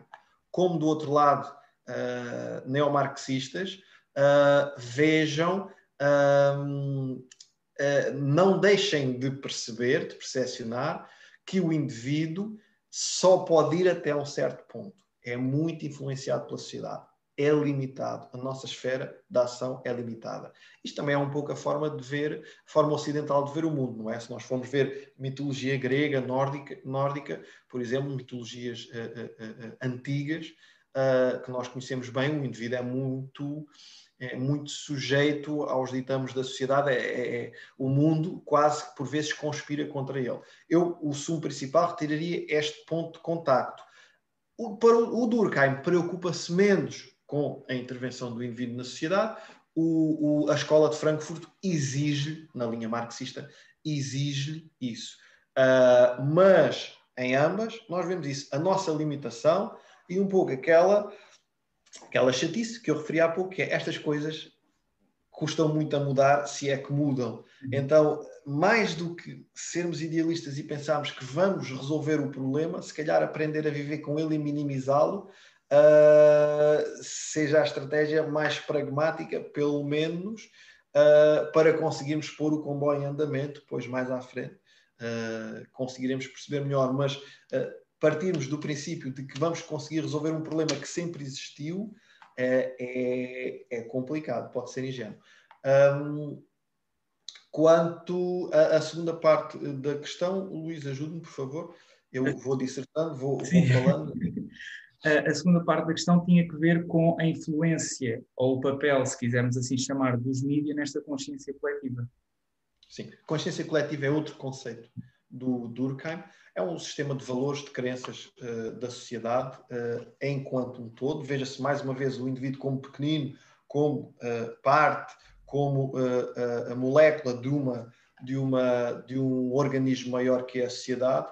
S2: como do outro lado uh, neomarxistas uh, vejam, uh, não deixem de perceber, de percepcionar que o indivíduo só pode ir até um certo ponto. É muito influenciado pela sociedade é limitado, a nossa esfera de ação é limitada. Isto também é um pouco a forma de ver, a forma ocidental de ver o mundo, não é? Se nós formos ver mitologia grega, nórdica, nórdica por exemplo, mitologias uh, uh, uh, antigas, que nós conhecemos bem, o indivíduo é muito, é muito sujeito aos ditames da sociedade, é, é, é, o mundo quase por vezes conspira contra ele. Eu, o sumo principal, retiraria este ponto de contacto. O, para o Durkheim preocupa-se menos com a intervenção do indivíduo na sociedade, o, o, a escola de Frankfurt exige, na linha marxista, exige isso. Uh, mas em ambas nós vemos isso, a nossa limitação e um pouco aquela, aquela chatice que eu referi há pouco, que é estas coisas custam muito a mudar, se é que mudam. Uhum. Então, mais do que sermos idealistas e pensarmos que vamos resolver o problema, se calhar aprender a viver com ele e minimizá-lo, uh, seja a estratégia mais pragmática, pelo menos, uh, para conseguirmos pôr o comboio em andamento, depois mais à frente uh, conseguiremos perceber melhor, mas partirmos do princípio de que vamos conseguir resolver um problema que sempre existiu é, é complicado, pode ser ingênuo. Um, quanto à, segunda parte da questão, Luís, ajude-me, por favor. Eu vou dissertando, vou, vou falando. [laughs]
S1: a segunda parte da questão tinha que ver com a influência ou o papel, se quisermos assim chamar, dos mídias nesta consciência coletiva.
S2: Sim, consciência coletiva é outro conceito do Durkheim. É um sistema de valores, de crenças uh, da sociedade uh, enquanto um todo. Veja-se mais uma vez o indivíduo como pequenino, como uh, parte, como a molécula de, uma, de, uma, de um organismo maior que é a sociedade.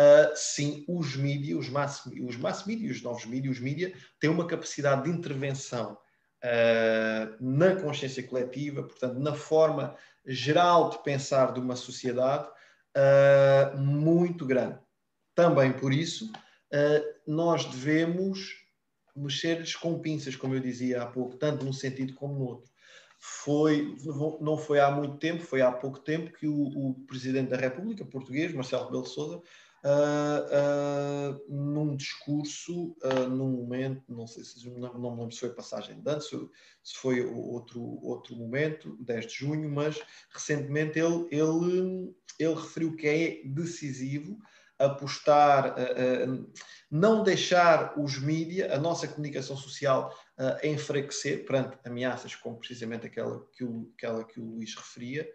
S2: Uh, sim, os mídias, os mass, os mass media, os novos mídias, os mídias, têm uma capacidade de intervenção uh, na consciência coletiva, portanto, na forma geral de pensar de uma sociedade, uh, muito grande. Também por isso, nós devemos mexer-lhes com pinças, como eu dizia há pouco, tanto num sentido como no outro. Foi, não foi há muito tempo, foi há pouco tempo que o, o Presidente da República português, Marcelo Rebelo Sousa, Uh, uh, num discurso, uh, num momento, não sei se não, não me lembro se foi passagem de dança, se foi outro, outro momento, 10 de junho, mas recentemente ele, ele, ele referiu que é decisivo apostar, não deixar os mídias, a nossa comunicação social, enfraquecer perante ameaças como precisamente aquela que o, aquela que o Luís referia,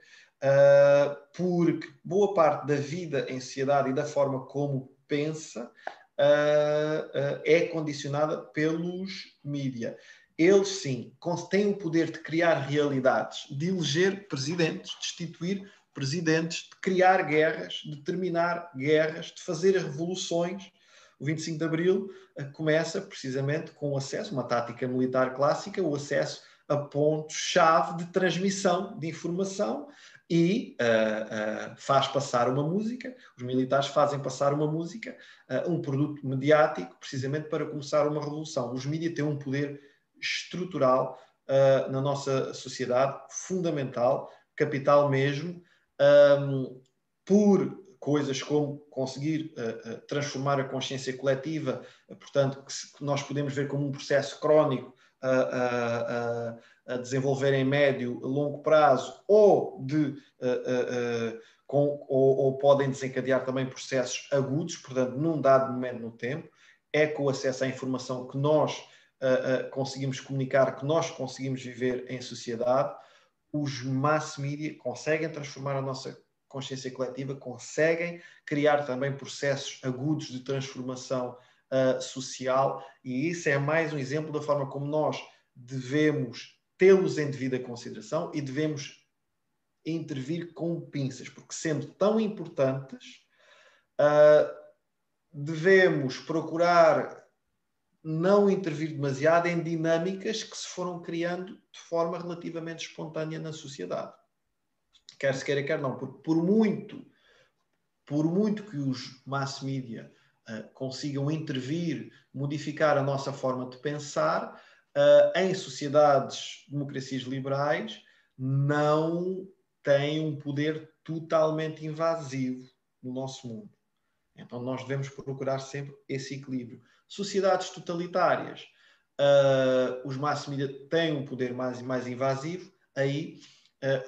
S2: uh, porque boa parte da vida em sociedade e da forma como pensa uh, uh, é condicionada pelos mídia. Eles, sim, têm o poder de criar realidades, de eleger presidentes, de destituir presidentes, de criar guerras, de terminar guerras, de fazer revoluções. O 25 de Abril começa precisamente com o acesso, uma tática militar clássica, o acesso a pontos-chave de transmissão de informação e uh, uh, faz passar uma música, os militares fazem passar uma música, uh, um produto mediático, precisamente para começar uma revolução. Os mídias têm um poder estrutural na nossa sociedade, fundamental, capital mesmo, um, por coisas como conseguir transformar a consciência coletiva, portanto, que, nós podemos ver como um processo crónico a desenvolver em médio longo prazo ou, de, uh, uh, uh, com, ou, ou, podem desencadear também processos agudos, portanto, num dado momento no tempo, é com o acesso à informação que nós conseguimos comunicar, que nós conseguimos viver em sociedade. Os mass media conseguem transformar a nossa consciência coletiva, conseguem criar também processos agudos de transformação social, e isso é mais um exemplo da forma como nós devemos tê-los em devida consideração e devemos intervir com pinças, porque sendo tão importantes, uh, devemos procurar não intervir demasiado em dinâmicas que se foram criando de forma relativamente espontânea na sociedade. Quer se queira, quer não, porque por muito, por muito que os mass media uh, consigam intervir, modificar a nossa forma de pensar, uh, em sociedades, democracias liberais, não têm um poder totalmente invasivo no nosso mundo. Então nós devemos procurar sempre esse equilíbrio. Sociedades totalitárias, uh, os mass media têm um poder mais, mais invasivo, aí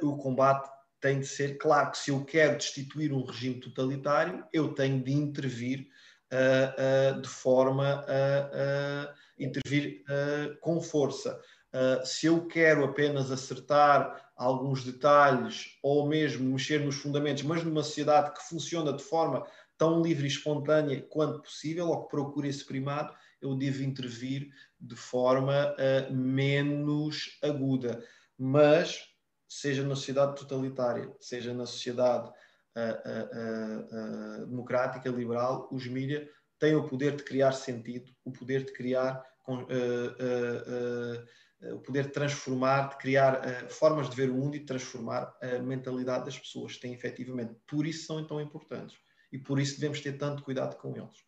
S2: uh, o combate tem de ser, claro que se eu quero destituir um regime totalitário, eu tenho de intervir uh, de forma a intervir uh, com força. Uh, se eu quero apenas acertar alguns detalhes ou mesmo mexer nos fundamentos, mas numa sociedade que funciona de forma tão livre e espontânea quanto possível, ou que procura esse primado, eu devo intervir de forma uh, menos aguda. Mas, seja na sociedade totalitária, seja na sociedade uh, democrática, liberal, os mídias têm o poder de criar sentido, o poder de criar, uh, uh, o poder de transformar, de criar formas de ver o mundo e de transformar a mentalidade das pessoas. Têm efetivamente, por isso são tão importantes e por isso devemos ter tanto cuidado com eles.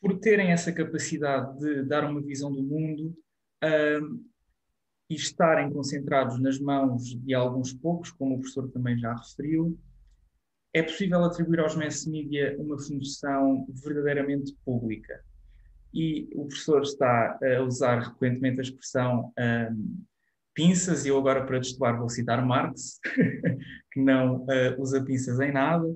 S1: Por terem essa capacidade de dar uma visão do mundo e estarem concentrados nas mãos de alguns poucos, como o professor também já referiu, é possível atribuir aos mass media uma função verdadeiramente pública. E o professor está a usar recorrentemente a expressão um, pinças, e eu agora para destoar vou citar Marx, [laughs] que não uh, usa pinças em nada.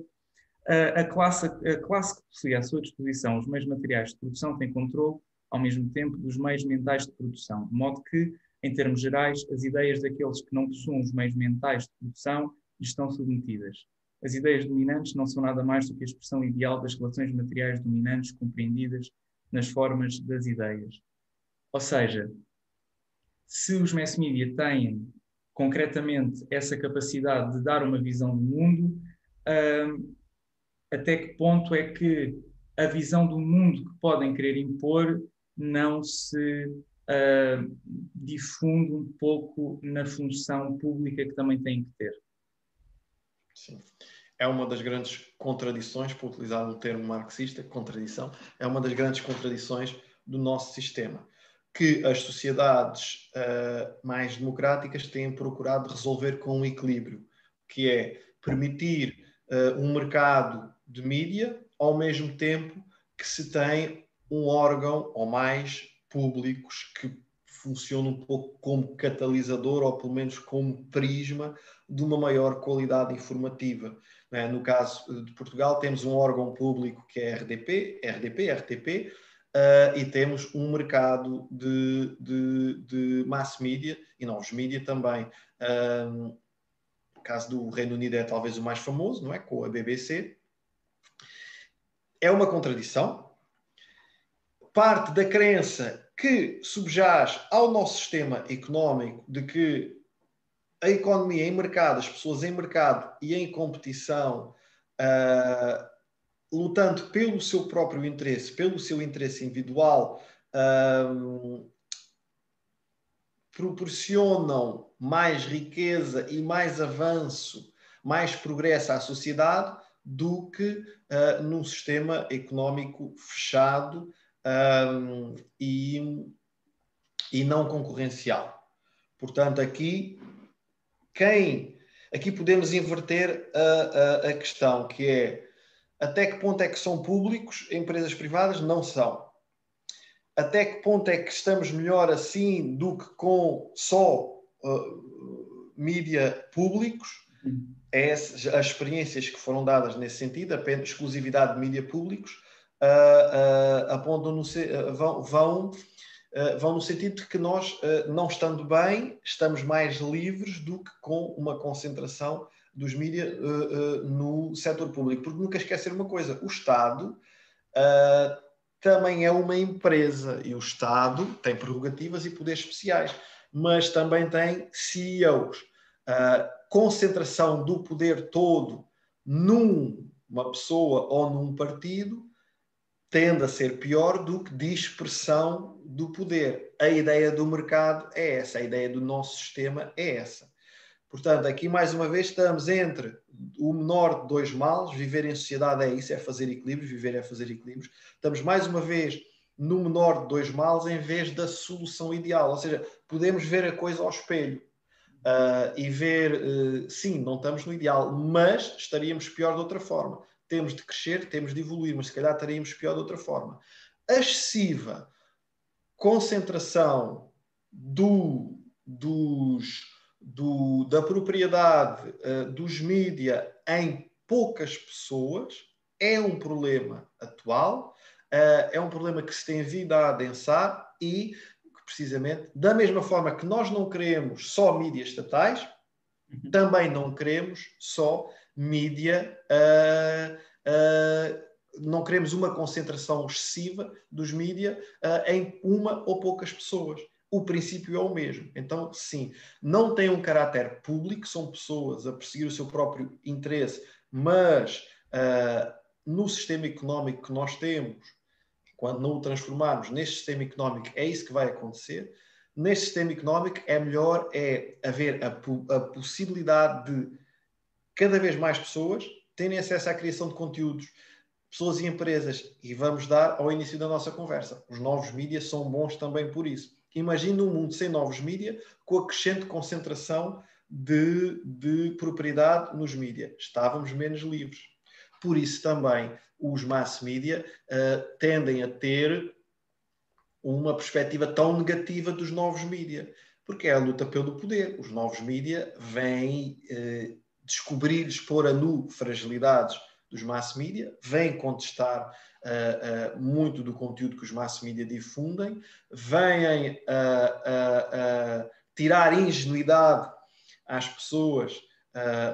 S1: a, classe, a classe que possui à sua disposição os meios materiais de produção tem controle, ao mesmo tempo, dos meios mentais de produção, de modo que, em termos gerais, as ideias daqueles que não possuem os meios mentais de produção estão submetidas. As ideias dominantes não são nada mais do que a expressão ideal das relações materiais dominantes compreendidas nas formas das ideias. Ou seja, se os mass media têm concretamente essa capacidade de dar uma visão do mundo, uh, até que ponto é que a visão do mundo que podem querer impor não se uh, difunde um pouco na função pública que também têm que ter?
S2: Sim. É uma das grandes contradições, para utilizar um termo marxista, contradição, é uma das grandes contradições do nosso sistema, que as sociedades uh, mais democráticas têm procurado resolver com um equilíbrio, que é permitir uh, um mercado de mídia, ao mesmo tempo que se tem um órgão ou mais públicos que funcionam um pouco como catalisador ou pelo menos como prisma de uma maior qualidade informativa. É? No caso de Portugal, temos um órgão público que é RDP, RDP, RTP, uh, e temos um mercado de, de, de mass media e novos media também. Uh, no caso do Reino Unido é talvez o mais famoso, não é? Com a BBC. É uma contradição. Parte da crença que subjaz ao nosso sistema económico de que a economia em mercado, as pessoas em mercado e em competição, uh, lutando pelo seu próprio interesse, pelo seu interesse individual, uh, proporcionam mais riqueza e mais avanço, mais progresso à sociedade do que uh, num sistema económico fechado um, e, e não concorrencial. Portanto, aqui quem. Aqui podemos inverter a, a, a questão, que é até que ponto é que são públicos, empresas privadas não são. Até que ponto é que estamos melhor assim do que com só uh, mídia públicos? É as experiências que foram dadas nesse sentido, a exclusividade de mídia públicos, uh, uh, apontam no, vão, vão eh, vão no sentido de que nós, eh, não estando bem, estamos mais livres do que com uma concentração dos mídias eh, no setor público. Porque nunca esquecer uma coisa: o Estado também é uma empresa e o Estado tem prerrogativas e poderes especiais, mas também tem CEOs. A concentração do poder todo numa pessoa ou num partido tende a ser pior do que dispersão do poder. A ideia do mercado é essa, a ideia do nosso sistema é essa. Portanto, aqui mais uma vez estamos entre o menor de dois males, viver em sociedade é isso, é fazer equilíbrios, viver é fazer equilíbrios. Estamos mais uma vez no menor de dois males em vez da solução ideal, ou seja, podemos ver a coisa ao espelho uh, e ver, uh, sim, não estamos no ideal, mas estaríamos pior de outra forma temos de crescer, temos de evoluir, mas se calhar estaríamos pior de outra forma. A excessiva concentração do, dos, do, da propriedade uh, dos mídia em poucas pessoas é um problema atual, uh, é um problema que se tem vindo a adensar e, precisamente, da mesma forma que nós não queremos só mídias estatais, uhum. também não queremos só mídia. Uh, uh, não queremos uma concentração excessiva dos mídia uh, em uma ou poucas pessoas. O princípio é o mesmo. Então, sim, não tem um caráter público, são pessoas a perseguir o seu próprio interesse, mas no sistema económico que nós temos, quando não o transformarmos neste sistema económico, é isso que vai acontecer. Neste sistema económico, é melhor é haver a, a possibilidade de cada vez mais pessoas terem acesso à criação de conteúdos, pessoas e empresas. E vamos dar ao início da nossa conversa. Os novos mídias são bons também por isso. Imagina um mundo sem novos mídias, com a crescente concentração de, de propriedade nos mídias. Estávamos menos livres. Por isso também os mass media uh, tendem a ter uma perspectiva tão negativa dos novos mídias, porque é a luta pelo poder. Os novos mídias vêm uh, descobrir, expor a nu fragilidades dos mass media, vêm contestar uh, uh, muito do conteúdo que os mass media difundem, vêm uh, tirar ingenuidade às pessoas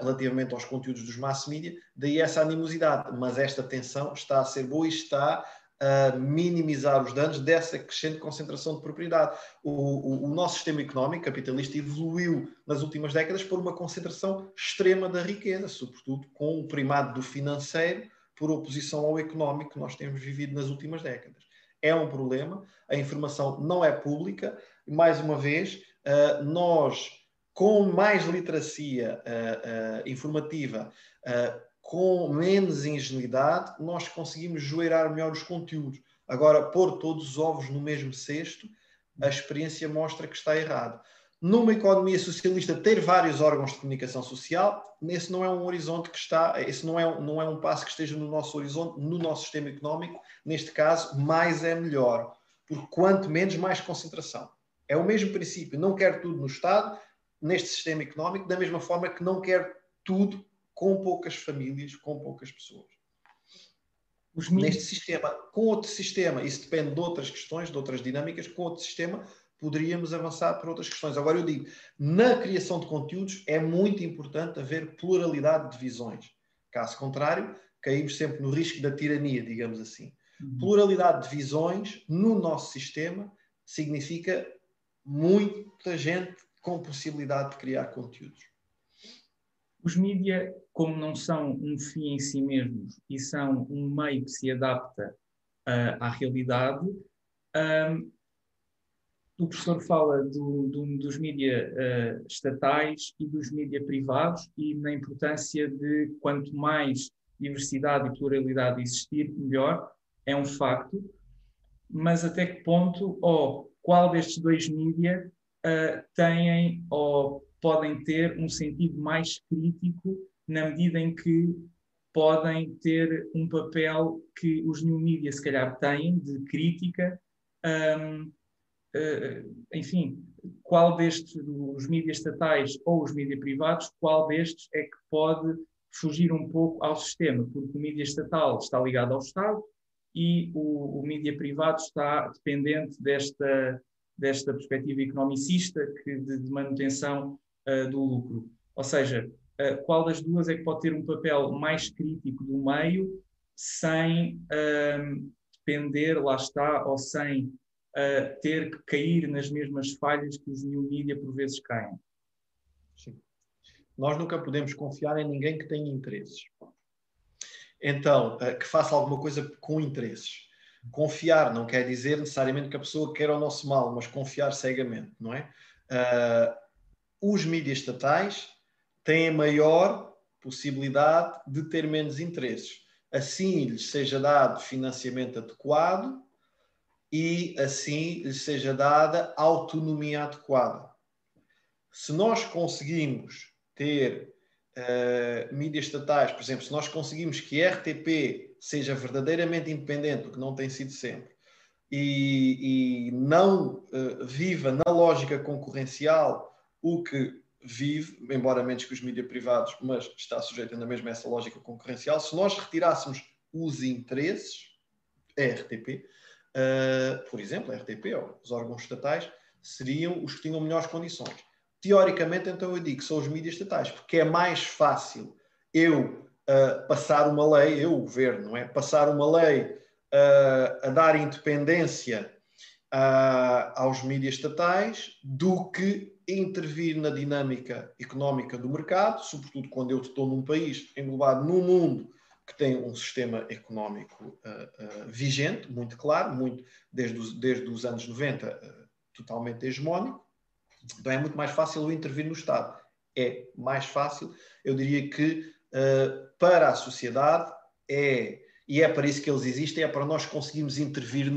S2: relativamente aos conteúdos dos mass media, daí essa animosidade. Mas esta tensão está a ser boa e está a minimizar os danos dessa crescente concentração de propriedade. O, o, o, nosso sistema económico capitalista evoluiu nas últimas décadas por uma concentração extrema da riqueza, sobretudo com o primado do financeiro por oposição ao económico que nós temos vivido nas últimas décadas. É um problema, a informação não é pública, e mais uma vez, uh, nós, com mais literacia uh, uh, informativa, com menos ingenuidade, nós conseguimos joeirar melhor os conteúdos. Agora, pôr todos os ovos no mesmo cesto, a experiência mostra que está errado. Numa economia socialista, ter vários órgãos de comunicação social, esse não é um horizonte que está, esse não é, não é um passo que esteja no nosso horizonte, no nosso sistema económico. Neste caso, mais é melhor, porque quanto menos, mais concentração. É o mesmo princípio. Não quer tudo no Estado, neste sistema económico, da mesma forma que não quer tudo com poucas famílias, com poucas pessoas. Os Neste sistema, com outro sistema, isso depende de outras questões, de outras dinâmicas, com outro sistema poderíamos avançar para outras questões. Agora eu digo, na criação de conteúdos é muito importante haver pluralidade de visões. Caso contrário, caímos sempre no risco da tirania, digamos assim. Uhum. Pluralidade de visões no nosso sistema significa muita gente com possibilidade de criar conteúdos.
S1: Os mídia, como não são um fim em si mesmos e são um meio que se adapta uh, à realidade, um, o professor fala do, do, dos mídia uh, estatais e dos mídia privados e na importância de quanto mais diversidade e pluralidade existir, melhor, é um facto, mas até que ponto ou qual destes dois mídia uh, têm ou podem ter um sentido mais crítico na medida em que podem ter um papel que os new media se calhar têm de crítica. Um, uh, eh, enfim, qual destes, os mídias estatais ou os mídias privados, qual destes é que pode fugir um pouco ao sistema? Porque o mídia estatal está ligado ao Estado e o, o mídia privado está dependente desta, desta perspectiva economicista que, de, de manutenção uh, do lucro. Ou seja, uh, qual das duas é que pode ter um papel mais crítico do meio sem uh, depender, lá está, ou sem uh, ter que cair nas mesmas falhas que os new media por vezes caem?
S2: Sim. Nós nunca podemos confiar em ninguém que tenha interesses. Então, que faça alguma coisa com interesses. Confiar não quer dizer necessariamente que a pessoa quer o nosso mal, mas confiar cegamente, não é? Uh, os mídias estatais têm a maior possibilidade de ter menos interesses. Assim lhes seja dado financiamento adequado e assim lhes seja dada autonomia adequada. Se nós conseguimos ter uh, mídias estatais, por exemplo, se nós conseguimos que a RTP seja verdadeiramente independente, o que não tem sido sempre, e, e não uh, viva na lógica concorrencial o que vive, embora menos que os mídias privados, mas está sujeito ainda mesmo a essa lógica concorrencial. Se nós retirássemos os interesses, a RTP, uh, por exemplo, a RTP ou os órgãos estatais, seriam os que tinham melhores condições. Teoricamente, então eu digo que são os mídias estatais, porque é mais fácil eu uh, passar uma lei, eu, o governo, não é? Passar uma lei uh, a dar independência aos mídias estatais do que intervir na dinâmica económica do mercado, sobretudo quando eu estou num país englobado num mundo que tem um sistema económico uh, uh, vigente, muito claro, muito desde os, desde os anos 90, uh, totalmente hegemónico. Então é muito mais fácil eu intervir no Estado. É mais fácil, eu diria que para a sociedade é e é para isso que eles existem, é para nós conseguirmos intervir,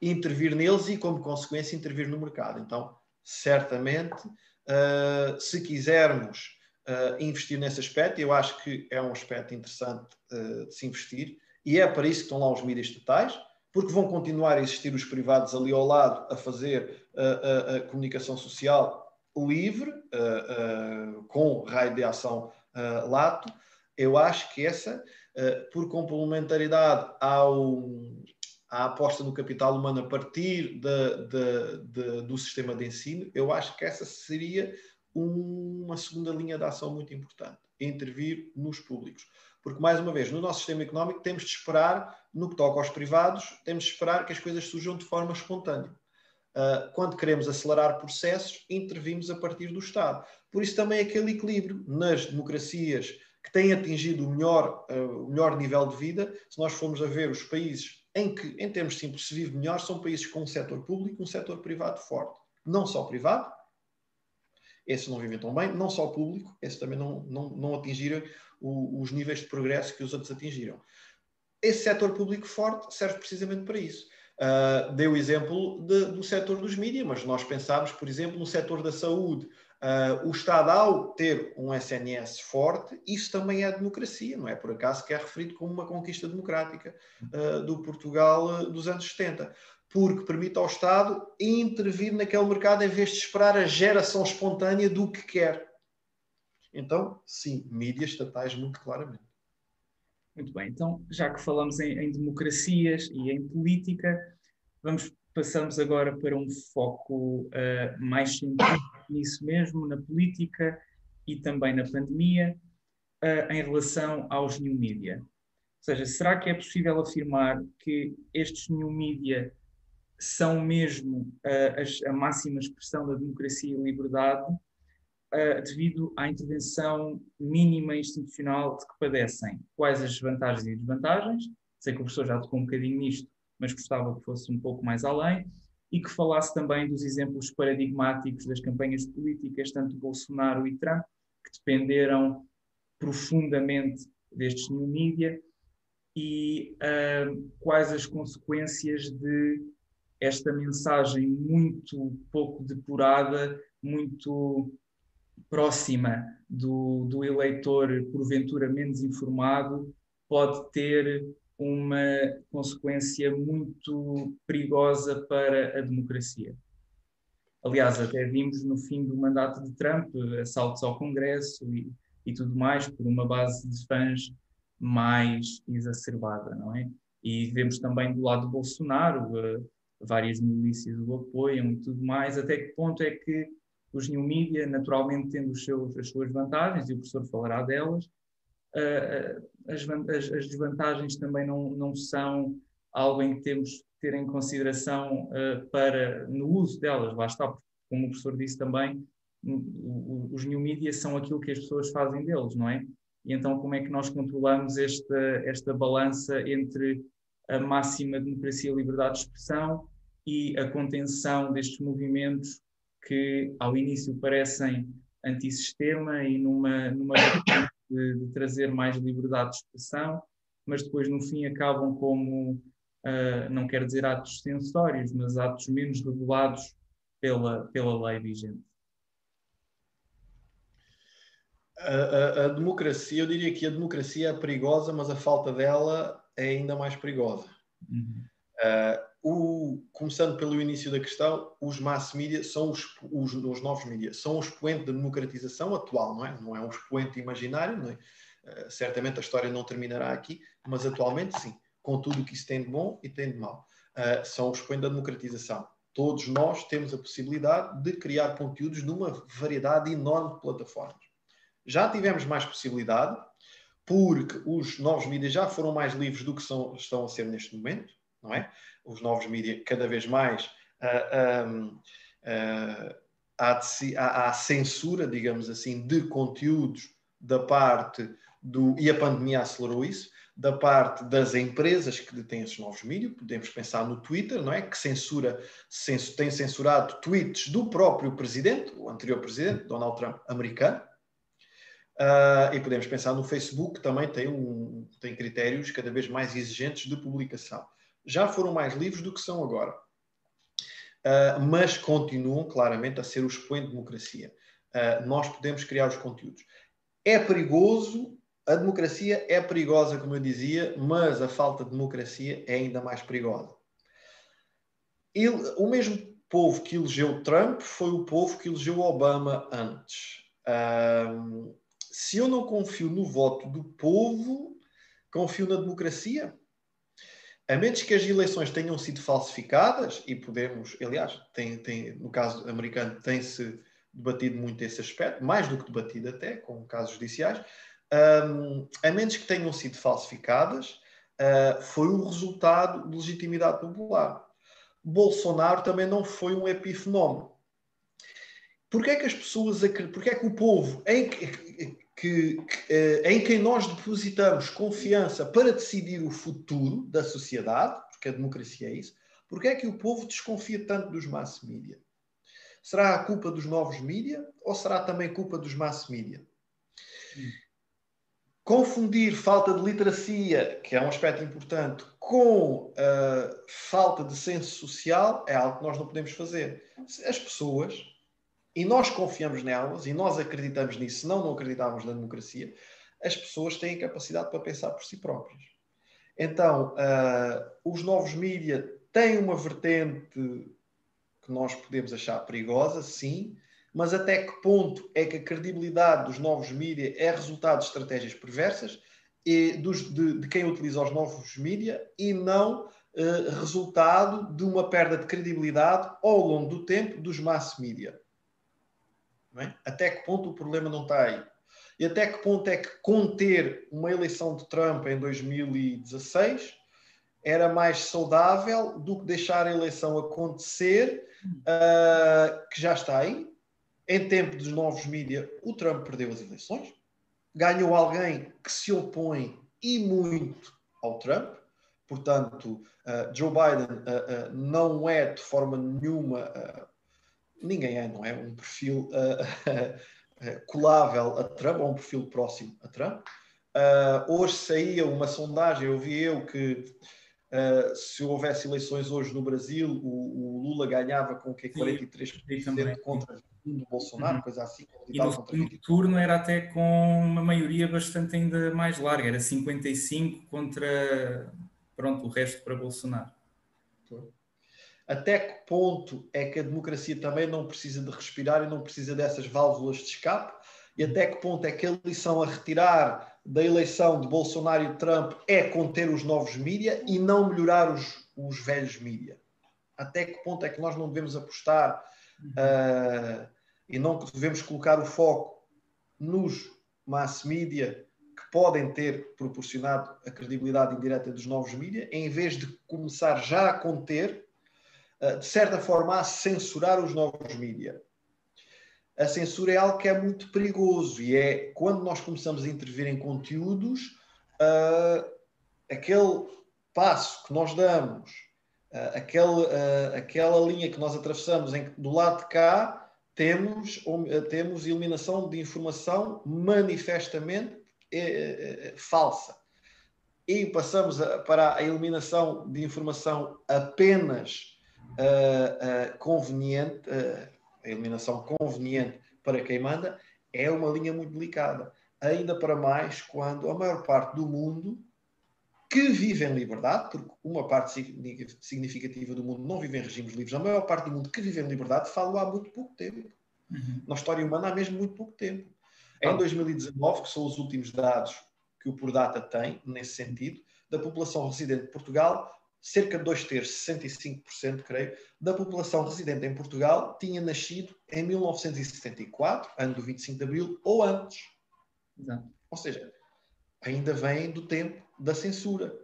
S2: intervir neles e, como consequência, intervir no mercado. Então, certamente, uh, se quisermos uh, investir nesse aspecto, eu acho que é um aspecto interessante uh, de se investir, e é para isso que estão lá os mídias estatais, porque vão continuar a existir os privados ali ao lado a fazer a, comunicação social livre, com raio de ação lato, Eu acho que essa, por complementaridade ao, à aposta no capital humano a partir de, de, de, do sistema de ensino, eu acho que essa seria uma segunda linha de ação muito importante, intervir nos públicos. Porque, mais uma vez, no nosso sistema económico temos de esperar, no que toca aos privados, temos de esperar que as coisas surjam de forma espontânea. Uh, quando queremos acelerar processos, intervimos a partir do Estado. Por isso também aquele equilíbrio nas democracias que têm atingido o melhor, uh, o melhor nível de vida, se nós formos a ver os países em que, em termos simples, se vive melhor, são países com um setor público e um setor privado forte. Não só privado, esses não vivem tão bem, não só público, esses também não, não, não atingiram os níveis de progresso que os outros atingiram. Esse setor público forte serve precisamente para isso. Uh, dei o exemplo de, do setor dos mídias, mas nós pensamos, por exemplo, no setor da saúde. Uh, o Estado, ao ter um SNS forte, isso também é democracia, não é por acaso que é referido como uma conquista democrática uh, do Portugal dos anos 70 porque permite ao Estado intervir naquele mercado em vez de esperar a geração espontânea do que quer. Então, sim, mídias estatais, muito claramente.
S1: Muito bem, então, já que falamos em, em democracias e em política, vamos passamos agora para um foco uh, mais científico nisso mesmo, na política e também na pandemia, uh, em relação aos new media. Ou seja, será que é possível afirmar que estes new media são mesmo a, a, máxima expressão da democracia e liberdade uh, devido à intervenção mínima institucional de que padecem. Quais as vantagens e desvantagens? Sei que o professor já tocou um bocadinho nisto, mas gostava que fosse um pouco mais além e que falasse também dos exemplos paradigmáticos das campanhas políticas, tanto Bolsonaro e Trump, que dependeram profundamente destes new media e uh, quais as consequências de esta mensagem muito pouco depurada, muito próxima do, do eleitor, porventura menos informado, pode ter uma consequência muito perigosa para a democracia. Aliás, até vimos no fim do mandato de Trump assaltos ao Congresso e, e tudo mais por uma base de fãs mais exacerbada, não é? E vemos também do lado de Bolsonaro várias milícias o apoiam e tudo mais, até que ponto é que os new media, naturalmente tendo seus, as suas vantagens, e o professor falará delas, as, as, as, desvantagens também não, não são algo em que temos que ter em consideração uh, para, no uso delas, lá está, como o professor disse também, os new media são aquilo que as pessoas fazem deles, não é? E então como é que nós controlamos esta, esta balança entre a máxima democracia e liberdade de expressão e a contenção destes movimentos que ao início parecem antissistema e numa, numa de, de, trazer mais liberdade de expressão, mas depois no fim acabam como, uh, não quero dizer atos censórios, mas atos menos regulados pela, pela lei vigente.
S2: A, a, a, democracia, eu diria que a democracia é perigosa, mas a falta dela é ainda mais perigosa. Uhum. Uh, o, começando pelo início da questão, os mass media são os, os, os novos media, são o expoente da democratização atual, não é? Não é um expoente imaginário, é? Uh, certamente a história não terminará aqui, mas atualmente sim, com tudo o que isso tem de bom e tem de mal. Uh, são o expoente da democratização. Todos nós temos a possibilidade de criar conteúdos numa variedade enorme de plataformas. Já tivemos mais possibilidade, porque os novos mídias já foram mais livres do que são, estão a ser neste momento, não é? Os novos mídias cada vez mais uh, uh, há, há, há, censura, digamos assim, de conteúdos da parte do. E a pandemia acelerou isso, da parte das empresas que detêm esses novos mídias. Podemos pensar no Twitter, não é? Que censura, cens, tem censurado tweets do próprio presidente, o anterior presidente, Donald Trump, americano Uh, e podemos pensar no Facebook, também tem, um, tem critérios cada vez mais exigentes de publicação. Já foram mais livres do que são agora. Uh, mas continuam claramente a ser o expoente de democracia. Uh, nós podemos criar os conteúdos. É perigoso, a democracia é perigosa, como eu dizia, mas a falta de democracia é ainda mais perigosa. Ele, o mesmo povo que elegeu Trump foi o povo que elegeu Obama antes. Uh, se eu não confio no voto do povo, confio na democracia? A menos que as eleições tenham sido falsificadas, e podemos, aliás, tem, tem, no caso americano, tem-se debatido muito esse aspecto, mais do que debatido até, com casos judiciais, um, a menos que tenham sido falsificadas, uh, foi o resultado de legitimidade popular. Bolsonaro também não foi um epifenómeno. Porquê é que as pessoas porquê é que o povo em que, que, eh, em quem nós depositamos confiança para decidir o futuro da sociedade, porque a democracia é isso, porquê é que o povo desconfia tanto dos mass media? Será a culpa dos novos mídia ou será também culpa dos mass media? Hum. Confundir falta de literacia, que é um aspecto importante, com uh, falta de senso social é algo que nós não podemos fazer. As pessoas, e nós confiamos nelas, e nós acreditamos nisso, senão não acreditávamos na democracia, as pessoas têm capacidade para pensar por si próprias. Então, uh, os novos mídias têm uma vertente que nós podemos achar perigosa, sim, mas até que ponto é que a credibilidade dos novos mídias é resultado de estratégias perversas e dos, de, de, quem utiliza os novos mídias e não eh, resultado de uma perda de credibilidade ao longo do tempo dos mass media. É? Até que ponto o problema não está aí? E até que ponto é que conter uma eleição de Trump em 2016 era mais saudável do que deixar a eleição acontecer, uh, que já está aí, em tempo dos novos mídias, o Trump perdeu as eleições, ganhou alguém que se opõe e muito ao Trump, portanto, uh, Joe Biden uh, não é de forma nenhuma, ninguém é, não é? Um perfil [laughs] colável a Trump, ou um perfil próximo a Trump. hoje saía uma sondagem, eu vi eu que Uh, se houvesse eleições hoje no Brasil, o, o Lula ganhava com o que 43% contra do Bolsonaro, uhum. coisa assim.
S1: E no segundo turno era até com uma maioria bastante ainda mais larga, era 55 contra pronto, o resto para Bolsonaro.
S2: Até que ponto é que a democracia também não precisa de respirar e não precisa dessas válvulas de escape? E até que ponto é que a lição a retirar da eleição de Bolsonaro e Trump é conter os novos mídia e não melhorar os, os velhos mídia? Até que ponto é que nós não devemos apostar uh, e não devemos colocar o foco nos mass media que podem ter proporcionado a credibilidade indireta dos novos mídia, em vez de começar já a conter, de certa forma, a censurar os novos mídia. A censura é algo que é muito perigoso e é quando nós começamos a intervir em conteúdos, uh, aquele passo que nós damos, uh, aquele, uh, aquela linha que nós atravessamos em que do lado de cá temos, eh, temos eliminação de informação manifestamente falsa. E passamos a, para a eliminação de informação apenas uh, uh, conveniente, uh, a eliminação conveniente para quem manda, é uma linha muito delicada. Ainda para mais quando a maior parte do mundo que vive em liberdade, porque uma parte significativa do mundo não vive em regimes livres, a maior parte do mundo que vive em liberdade fala há muito pouco tempo. Uhum. Na história humana há mesmo muito pouco tempo. Ah. Em 2019, que são os últimos dados que o Pordata tem, nesse sentido, da população residente de Portugal, cerca de dois terços, 65%, creio, da população residente em Portugal tinha nascido em 1974, ano do 25 de Abril, ou antes. Exato. Ou seja, ainda vem do tempo da censura.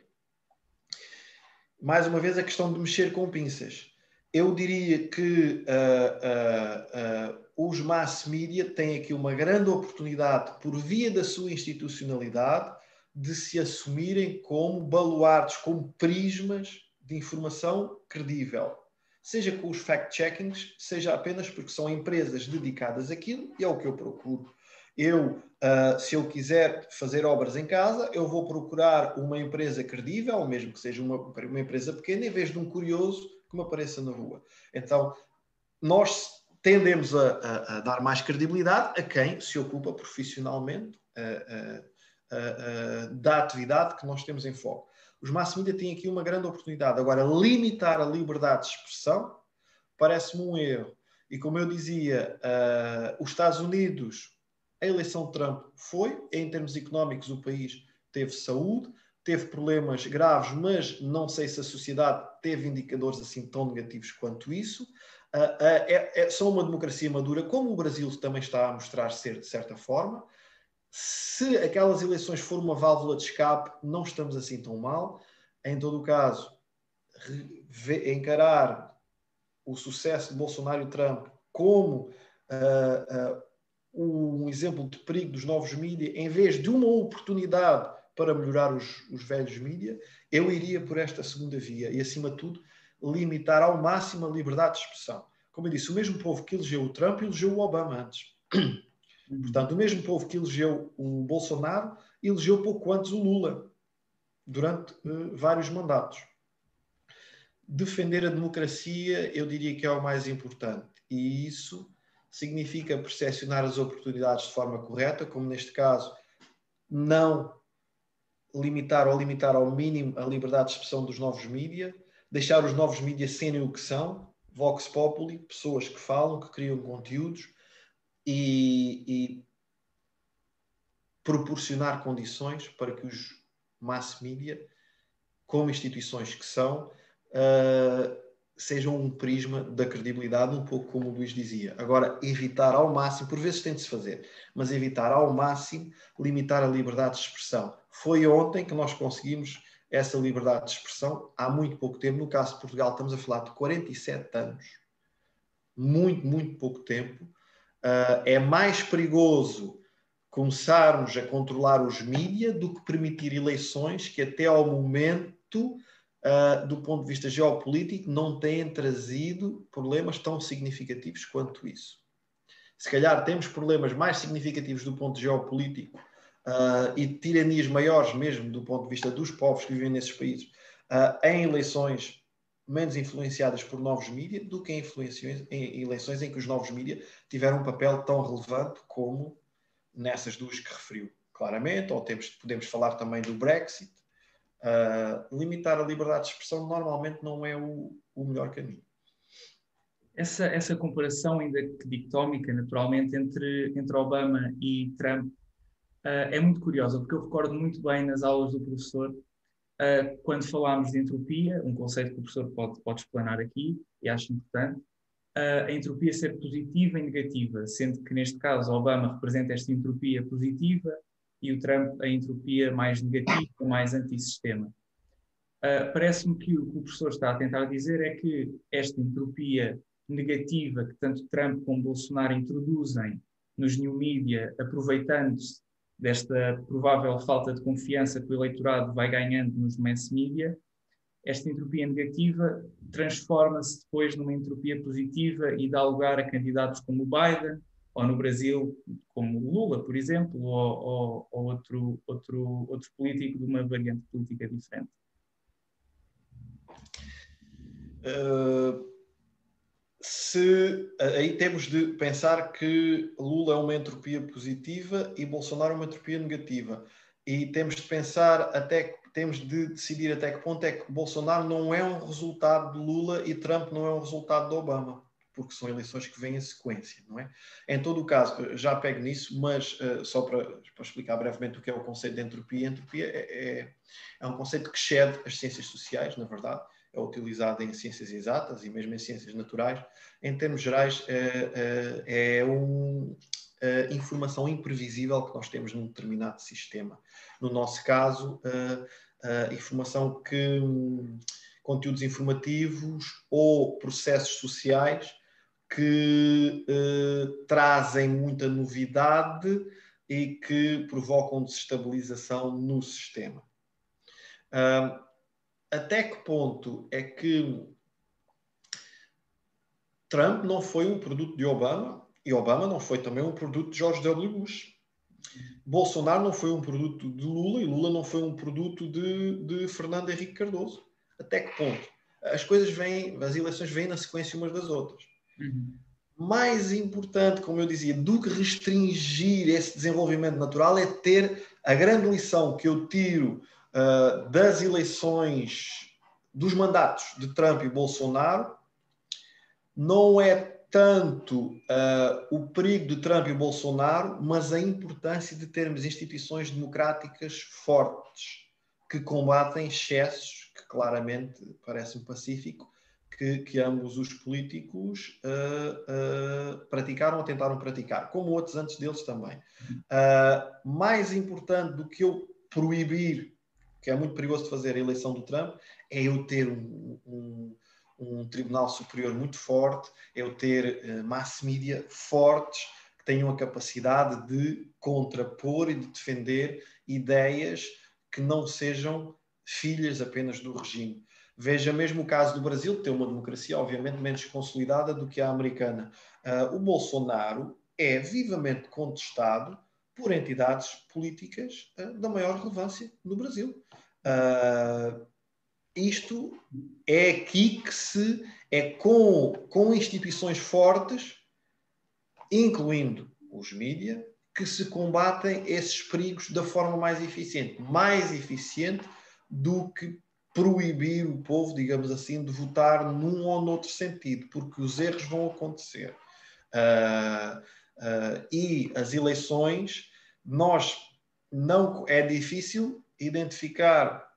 S2: Mais uma vez, a questão de mexer com pinças. Eu diria que uh, uh, uh, os mass media têm aqui uma grande oportunidade, por via da sua institucionalidade, de se assumirem como baluartes, como prismas de informação credível. Seja com os fact-checkings, seja apenas porque são empresas dedicadas àquilo, e é o que eu procuro. Eu, uh, se eu quiser fazer obras em casa, eu vou procurar uma empresa credível, mesmo que seja uma, uma empresa pequena, em vez de um curioso que me apareça na rua. Então, nós tendemos a, a, a dar mais credibilidade a quem se ocupa profissionalmente da atividade que nós temos em foco. Os mass media têm aqui uma grande oportunidade. Agora, limitar a liberdade de expressão parece-me um erro. E como eu dizia, uh, os Estados Unidos A eleição de Trump foi, em termos económicos, o país teve saúde, teve problemas graves, mas não sei se a sociedade teve indicadores assim tão negativos quanto isso. Uh, uh, é, é só uma democracia madura, como o Brasil também está a mostrar ser, de certa forma. Se aquelas eleições foram uma válvula de escape, não estamos assim tão mal. Em todo o caso, encarar o sucesso de Bolsonaro e Trump como uh, uh, um exemplo de perigo dos novos mídias, em vez de uma oportunidade para melhorar os, os velhos mídias, eu iria por esta segunda via e, acima de tudo, limitar ao máximo a liberdade de expressão. Como eu disse, o mesmo povo que elegeu o Trump elegeu o Obama antes. Portanto, o mesmo povo que elegeu o Bolsonaro elegeu pouco antes o Lula, durante uh, vários mandatos. Defender a democracia, eu diria que é o mais importante, e isso significa percepcionar as oportunidades de forma correta, como neste caso, não limitar ou limitar ao mínimo a liberdade de expressão dos novos mídias, deixar os novos mídias serem o que são, Vox Populi, pessoas que falam, que criam conteúdos e, e proporcionar condições para que os mass media, como instituições que são, uh, sejam um prisma da credibilidade, um pouco como o Luís dizia. Agora, evitar ao máximo, por vezes tem de se fazer, mas evitar ao máximo limitar a liberdade de expressão. Foi ontem que nós conseguimos essa liberdade de expressão, há muito pouco tempo. No caso de Portugal, estamos a falar de 47 anos. Muito, muito pouco tempo. Uh, é mais perigoso começarmos a controlar os mídias do que permitir eleições que até ao momento uh, do ponto de vista geopolítico, não têm trazido problemas tão significativos quanto isso. Se calhar temos problemas mais significativos do ponto geopolítico uh, e tiranias maiores mesmo do ponto de vista dos povos que vivem nesses países uh, em eleições menos influenciadas por novos mídias do que em, em eleições em que os novos mídias tiveram um papel tão relevante como nessas duas que referiu claramente, ou temos, podemos falar também do Brexit, Uh, limitar a liberdade de expressão normalmente não é o, o melhor caminho.
S1: Essa, essa comparação ainda dicotómica, naturalmente, entre, entre Obama e Trump uh, é muito curiosa, porque eu recordo muito bem nas aulas do professor, uh, quando falámos de entropia, um conceito que o professor pode, pode explanar aqui, e acho importante, a entropia ser positiva e negativa, sendo que neste caso Obama representa esta entropia positiva e o Trump a entropia mais negativa, mais antissistema. Uh, Parece-me que o que o professor está a tentar dizer é que esta entropia negativa que tanto Trump como Bolsonaro introduzem nos new media, aproveitando-se desta provável falta de confiança que o eleitorado vai ganhando nos mass media, esta entropia negativa transforma-se depois numa entropia positiva e dá lugar a candidatos como o Biden, ou no Brasil, como Lula, por exemplo, ou, ou, ou outro, outro, outro político de uma variante política diferente?
S2: Uh, se aí temos de pensar que Lula é uma entropia positiva e Bolsonaro é uma entropia negativa. E temos de pensar até temos de decidir até que ponto é que Bolsonaro não é um resultado de Lula e Trump não é um resultado de Obama porque são eleições que vêm em sequência, não é? Em todo o caso, já pego nisso, mas uh, só para, para, explicar brevemente o que é o conceito de entropia. Entropia é, é, é, um conceito que excede as ciências sociais, na verdade, é utilizado em ciências exatas e mesmo em ciências naturais. Em termos gerais, é, é, é uma informação imprevisível que nós temos num determinado sistema. No nosso caso, informação que conteúdos informativos ou processos sociais que eh, trazem muita novidade e que provocam desestabilização no sistema. Até que ponto é que Trump não foi um produto de Obama e Obama não foi também um produto de George W. Bush? Bolsonaro não foi um produto de Lula e Lula não foi um produto de, de Fernando Henrique Cardoso. Até que ponto? As coisas vêm, as eleições vêm na sequência umas das outras. Uhum. Mais importante, como eu dizia, do que restringir esse desenvolvimento natural é ter a grande lição que eu tiro uh, das eleições, dos mandatos de Trump e Bolsonaro, não é tanto uh, o perigo de Trump e Bolsonaro, mas a importância de termos instituições democráticas fortes que combatem excessos, que claramente parece-me pacífico, que, que, ambos os políticos uh, uh, praticaram ou tentaram praticar, como outros antes deles também. mais importante do que eu proibir, que é muito perigoso de fazer a eleição do Trump, é eu ter um, um um tribunal superior muito forte, é o ter uh, mass media fortes que tenham a capacidade de contrapor e de defender ideias que não sejam filhas apenas do regime. Veja mesmo o caso do Brasil, que tem uma democracia obviamente menos consolidada do que a americana. Uh, o Bolsonaro é vivamente contestado por entidades políticas uh, da maior relevância no Brasil. Uh, isto é aqui que se é com, com instituições fortes, incluindo os mídias, que se combatem esses perigos da forma mais eficiente. Mais eficiente do que proibir o povo, digamos assim, de votar num ou noutro sentido, porque os erros vão acontecer. Uh, uh, e as eleições, nós não é difícil identificar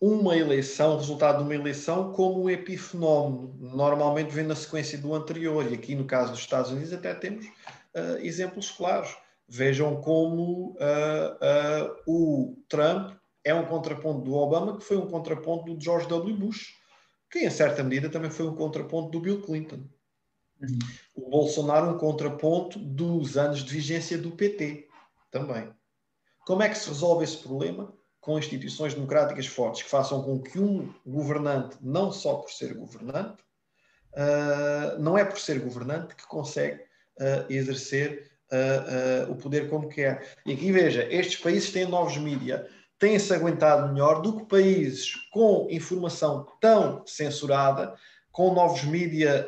S2: uma eleição, o resultado de uma eleição, como um epifenómeno. Normalmente vem na sequência do anterior, e aqui no caso dos Estados Unidos até temos uh, exemplos claros. Vejam como uh, o Trump é um contraponto do Obama, que foi um contraponto do George W. Bush, que em certa medida também foi um contraponto do Bill Clinton. O Bolsonaro um contraponto dos anos de vigência do PT, também. Como é que se resolve esse problema? com instituições democráticas fortes que façam com que um governante, não só por ser governante, uh, não é por ser governante que consegue uh, exercer uh, o poder como quer. E aqui veja, estes países têm novos mídias, têm-se aguentado melhor do que países com informação tão censurada, com novos mídias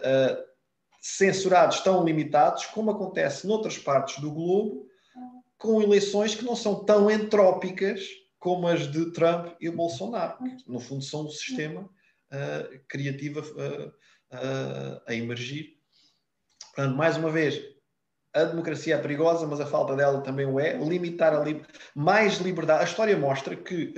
S2: censurados tão limitados, como acontece noutras partes do globo, com eleições que não são tão entrópicas como as de Trump e Bolsonaro, que no fundo são um sistema uh, criativo uh, uh, a emergir. Portanto, mais uma vez, a democracia é perigosa, mas a falta dela também o é. Limitar a li mais liberdade. A história mostra que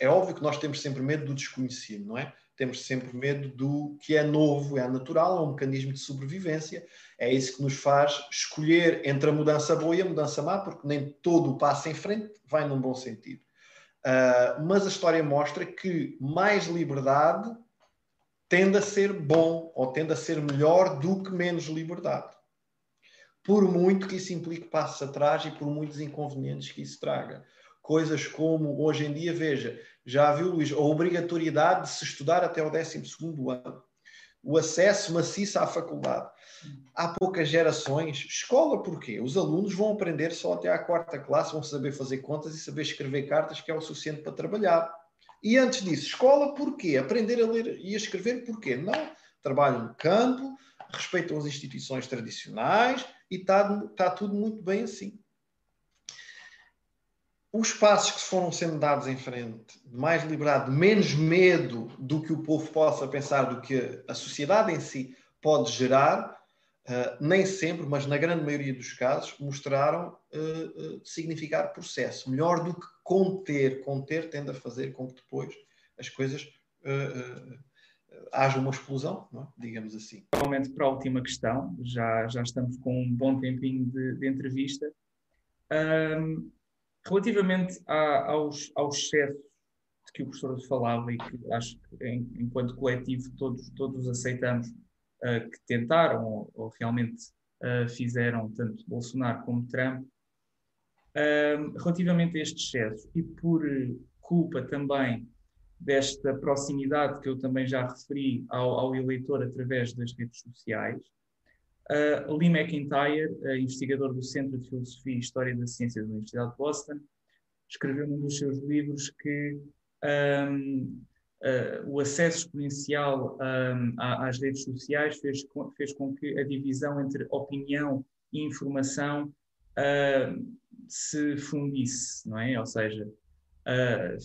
S2: é óbvio que nós temos sempre medo do desconhecido, não é? Temos sempre medo do que é novo, é natural, é um mecanismo de sobrevivência. É isso que nos faz escolher entre a mudança boa e a mudança má, porque nem todo o passo em frente vai num bom sentido. Uh, mas a história mostra que mais liberdade tende a ser bom ou tende a ser melhor do que menos liberdade. Por muito que isso implique passos atrás e por muitos inconvenientes que isso traga. Coisas como, hoje em dia, veja, já viu, Luís, a obrigatoriedade de se estudar até o 12 ano, o acesso maciço à faculdade. Há poucas gerações. Escola porquê? Os alunos vão aprender só até à quarta classe, vão saber fazer contas e saber escrever cartas, que é o suficiente para trabalhar. E antes disso, escola porquê? Aprender a ler e a escrever porquê? Não. Trabalham no campo, respeitam as instituições tradicionais e está, está tudo muito bem assim os passos que foram sendo dados em frente, de mais liberdade, de menos medo do que o povo possa pensar, do que a sociedade em si pode gerar, uh, nem sempre, mas na grande maioria dos casos, mostraram uh, uh, significar processo. Melhor do que conter. Conter tende a fazer com que depois as coisas haja uma explosão, é? digamos assim.
S1: Provavelmente para a última questão, já, já estamos com um bom tempinho de, de entrevista. Um, Relativamente a, aos, aos excessos de que o professor falava e que acho que em, enquanto coletivo todos, todos aceitamos uh, que tentaram ou, ou realmente uh, fizeram tanto Bolsonaro como Trump, uh, relativamente a estes excessos e por culpa também desta proximidade que eu também já referi ao, ao eleitor através das redes sociais, Uh, Lee McIntyre, uh, investigador do Centro de Filosofia e História da Ciência da Universidade de Boston, escreveu num dos seus livros que um, uh, o acesso exponencial um, às redes sociais fez com, fez com que a divisão entre opinião e informação se fundisse, não é? Ou seja,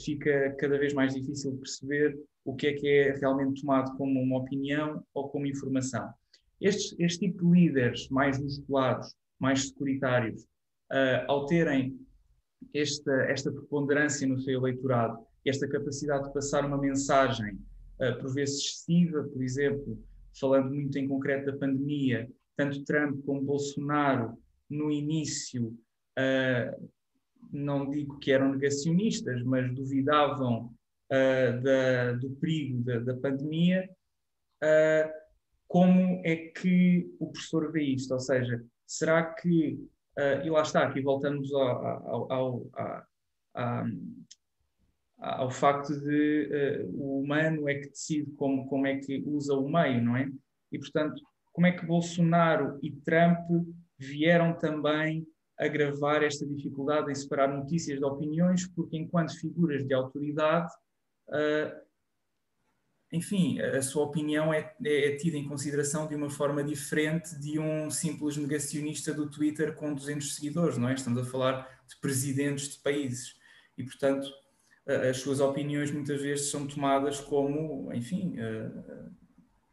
S1: fica cada vez mais difícil perceber o que é que é realmente tomado como uma opinião ou como informação. Estes, este tipo de líderes mais musculados, mais securitários, uh, ao terem esta, esta preponderância no seu eleitorado, esta capacidade de passar uma mensagem, uh, por vezes excessiva, por exemplo, falando muito em concreto da pandemia, tanto Trump como Bolsonaro, no início, uh, não digo que eram negacionistas, mas duvidavam uh, da, do perigo da, da pandemia, uh, como é que o professor vê isto? Ou seja, será que, uh, e lá está, aqui voltamos ao, ao, ao, ao facto de o humano é que decide como, como é que usa o meio, não é? E, portanto, como é que Bolsonaro e Trump vieram também agravar esta dificuldade em separar notícias de opiniões, porque enquanto figuras de autoridade, uh, enfim, a sua opinião é, é, é, tida em consideração de uma forma diferente de um simples negacionista do Twitter com 200 seguidores, não é? Estamos a falar de presidentes de países e, portanto, as suas opiniões muitas vezes são tomadas como, enfim,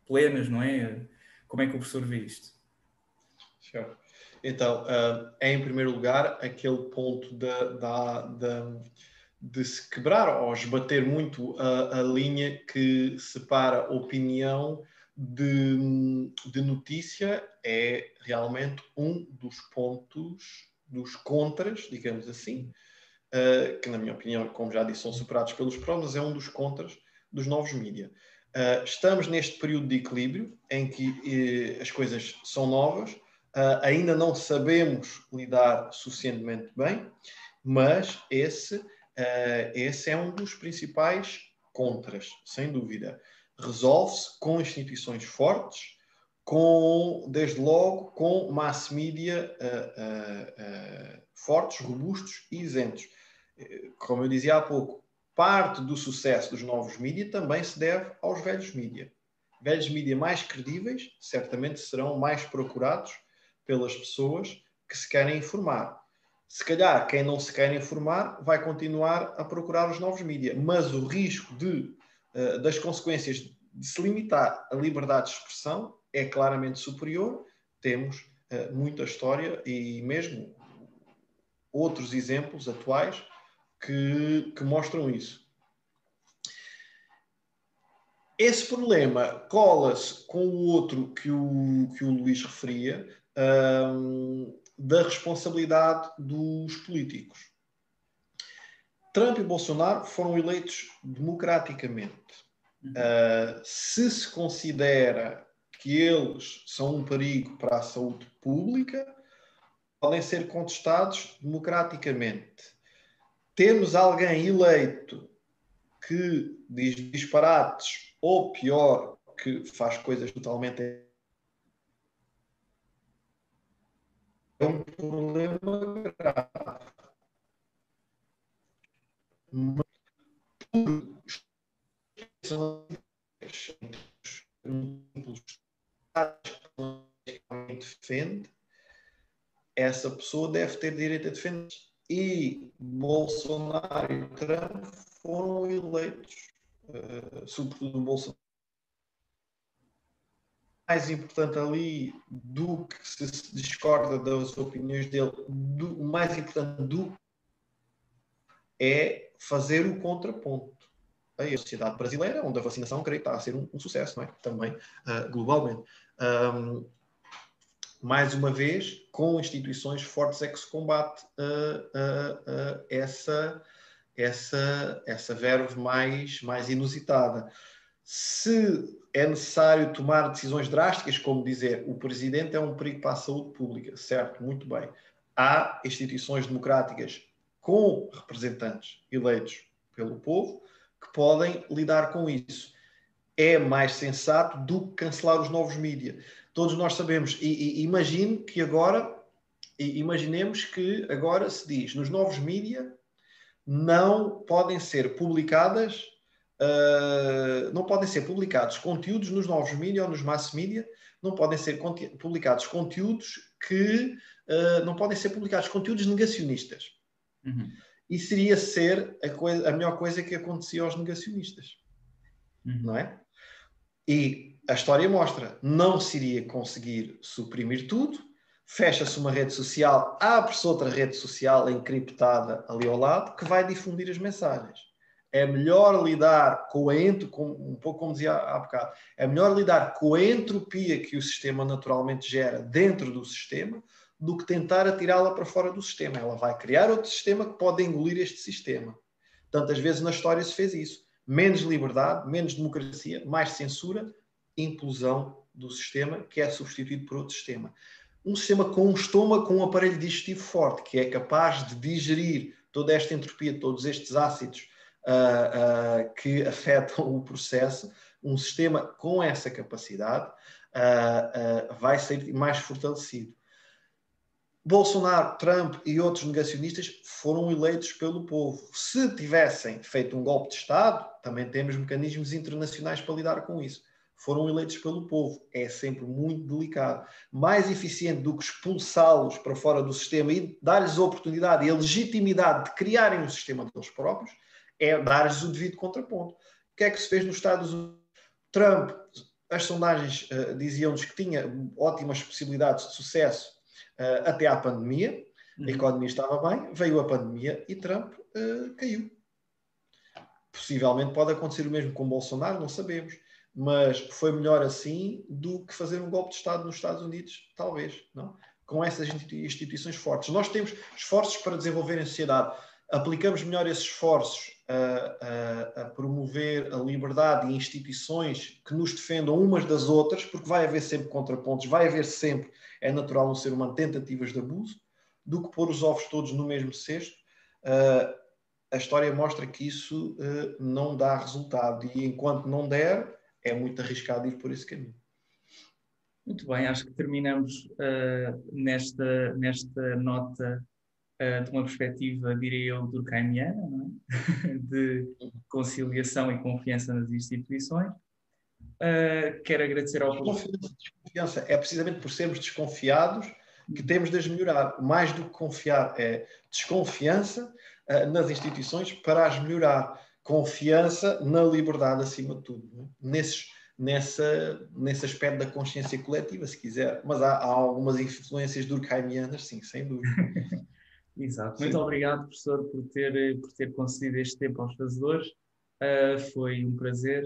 S1: plenas, não é? Como é que o professor vê isto?
S2: Sure. Então, uh, é em primeiro lugar aquele ponto da, da, da, de se quebrar ou esbater muito a, a linha que separa opinião de, de notícia é realmente um dos pontos, dos contras, digamos assim, uh, que na minha opinião, como já disse, são superados pelos prós, mas é um dos contras dos novos mídias. Uh, estamos neste período de equilíbrio em que uh, as coisas são novas, ainda não sabemos lidar suficientemente bem, mas esse, uh, esse é um dos principais contras, sem dúvida. Resolve-se com instituições fortes, com, desde logo, com mass media uh, fortes, robustos e isentos. Como eu dizia há pouco, parte do sucesso dos novos mídias também se deve aos velhos mídias. Velhos mídias mais credíveis certamente serão mais procurados pelas pessoas que se querem informar. Se calhar quem não se quer informar vai continuar a procurar os novos mídias, mas o risco de, uh, das consequências de se limitar a liberdade de expressão é claramente superior. Temos uh, muita história e mesmo outros exemplos atuais que, que mostram isso. Esse problema cola-se com o outro que o, que o Luís referia, um, da responsabilidade dos políticos. Trump e Bolsonaro foram eleitos democraticamente. Uh, se se considera que eles são um perigo para a saúde pública, podem ser contestados democraticamente. Temos alguém eleito que diz disparates ou pior, que faz coisas totalmente é um problema grave. Mas por defende, essa pessoa deve ter direito a defender. E Bolsonaro e Trump foram eleitos, uh, sobretudo Bolsonaro mais importante ali do que se discorda das opiniões dele, do, o mais importante do é fazer o contraponto. A sociedade brasileira, onde a vacinação, creio, está a ser um, um sucesso, é? Também uh, globalmente. Um, mais uma vez, com instituições fortes é que se combate uh, uh, essa, essa, essa verve mais, mais inusitada. Se é necessário tomar decisões drásticas, como dizer o presidente é um perigo para a saúde pública, certo, muito bem. Há instituições democráticas com representantes eleitos pelo povo que podem lidar com isso. É mais sensato do que cancelar os novos mídias. Todos nós sabemos, e, e imagine que agora, e, imaginemos que agora se diz nos novos mídias não podem ser publicadas uh, não podem ser publicados conteúdos nos novos mídias ou nos mass media, não podem ser publicados conteúdos que uh, não podem ser publicados conteúdos negacionistas. Uhum. E seria ser a, coisa, a melhor coisa que acontecia aos negacionistas. uhum. não é? E a história mostra, não se iria conseguir suprimir tudo, fecha-se uma rede social, abre-se outra rede social encriptada ali ao lado que vai difundir as mensagens. É melhor lidar com a entropia, um pouco como dizia há bocado, é melhor lidar com a entropia que o sistema naturalmente gera dentro do sistema do que tentar atirá-la para fora do sistema. Ela vai criar outro sistema que pode engolir este sistema. Tantas vezes na história se fez isso. Menos liberdade, menos democracia, mais censura, implosão do sistema, que é substituído por outro sistema. Um sistema com um estômago, com um aparelho digestivo forte, que é capaz de digerir toda esta entropia, todos estes ácidos uh, uh, que afetam o processo, um sistema com essa capacidade uh, vai ser mais fortalecido. Bolsonaro, Trump e outros negacionistas foram eleitos pelo povo. Se tivessem feito um golpe de Estado, também temos mecanismos internacionais para lidar com isso. Foram eleitos pelo povo. É sempre muito delicado. Mais eficiente do que expulsá-los para fora do sistema e dar-lhes a oportunidade e a legitimidade de criarem um sistema deles próprios é dar-lhes o devido contraponto. O que é que se fez nos Estados Unidos? Trump, as sondagens uh, diziam-nos que tinha ótimas possibilidades de sucesso uh, até à pandemia. Uhum. A economia estava bem, veio a pandemia e Trump uh, caiu. Possivelmente pode acontecer o mesmo com Bolsonaro, não sabemos. Mas foi melhor assim do que fazer um golpe de Estado nos Estados Unidos, talvez, não? com essas instituições fortes. Nós temos esforços para desenvolver a sociedade. Aplicamos melhor esses esforços a, a, a, promover a liberdade e instituições que nos defendam umas das outras, porque vai haver sempre contrapontos, vai haver sempre é natural no ser humano tentativas de abuso, do que pôr os ovos todos no mesmo cesto. Uh, a história mostra que isso uh, não dá resultado e enquanto não der, é muito arriscado ir por esse caminho.
S1: Muito bem, acho que terminamos uh, nesta, nesta nota de uma perspectiva, diria eu, durkheimiana, é? [laughs] de conciliação e confiança nas instituições. Uh, quero agradecer ao
S2: desconfiança. É precisamente por sermos desconfiados que temos de as melhorar. Mais do que confiar é desconfiança uh, nas instituições para as melhorar. Confiança na liberdade acima de tudo. Né? Nesses, nessa, nesse aspecto da consciência coletiva, se quiser. Mas há, há algumas influências durkheimianas, sim, sem dúvida. [laughs]
S1: Exato. Sim. Muito obrigado, professor, por ter, por ter concedido este tempo aos fazedores. Uh, foi um prazer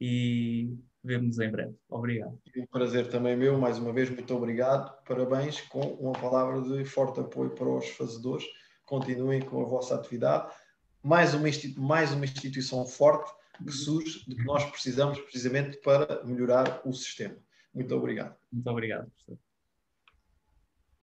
S1: e vemos em breve. Obrigado.
S2: Um prazer também meu, mais uma vez, muito obrigado. Parabéns com uma palavra de forte apoio para os fazedores. Continuem com a vossa atividade. Mais uma, mais uma instituição forte que surge de que nós precisamos precisamente para melhorar o sistema. Muito obrigado.
S1: Muito obrigado, professor.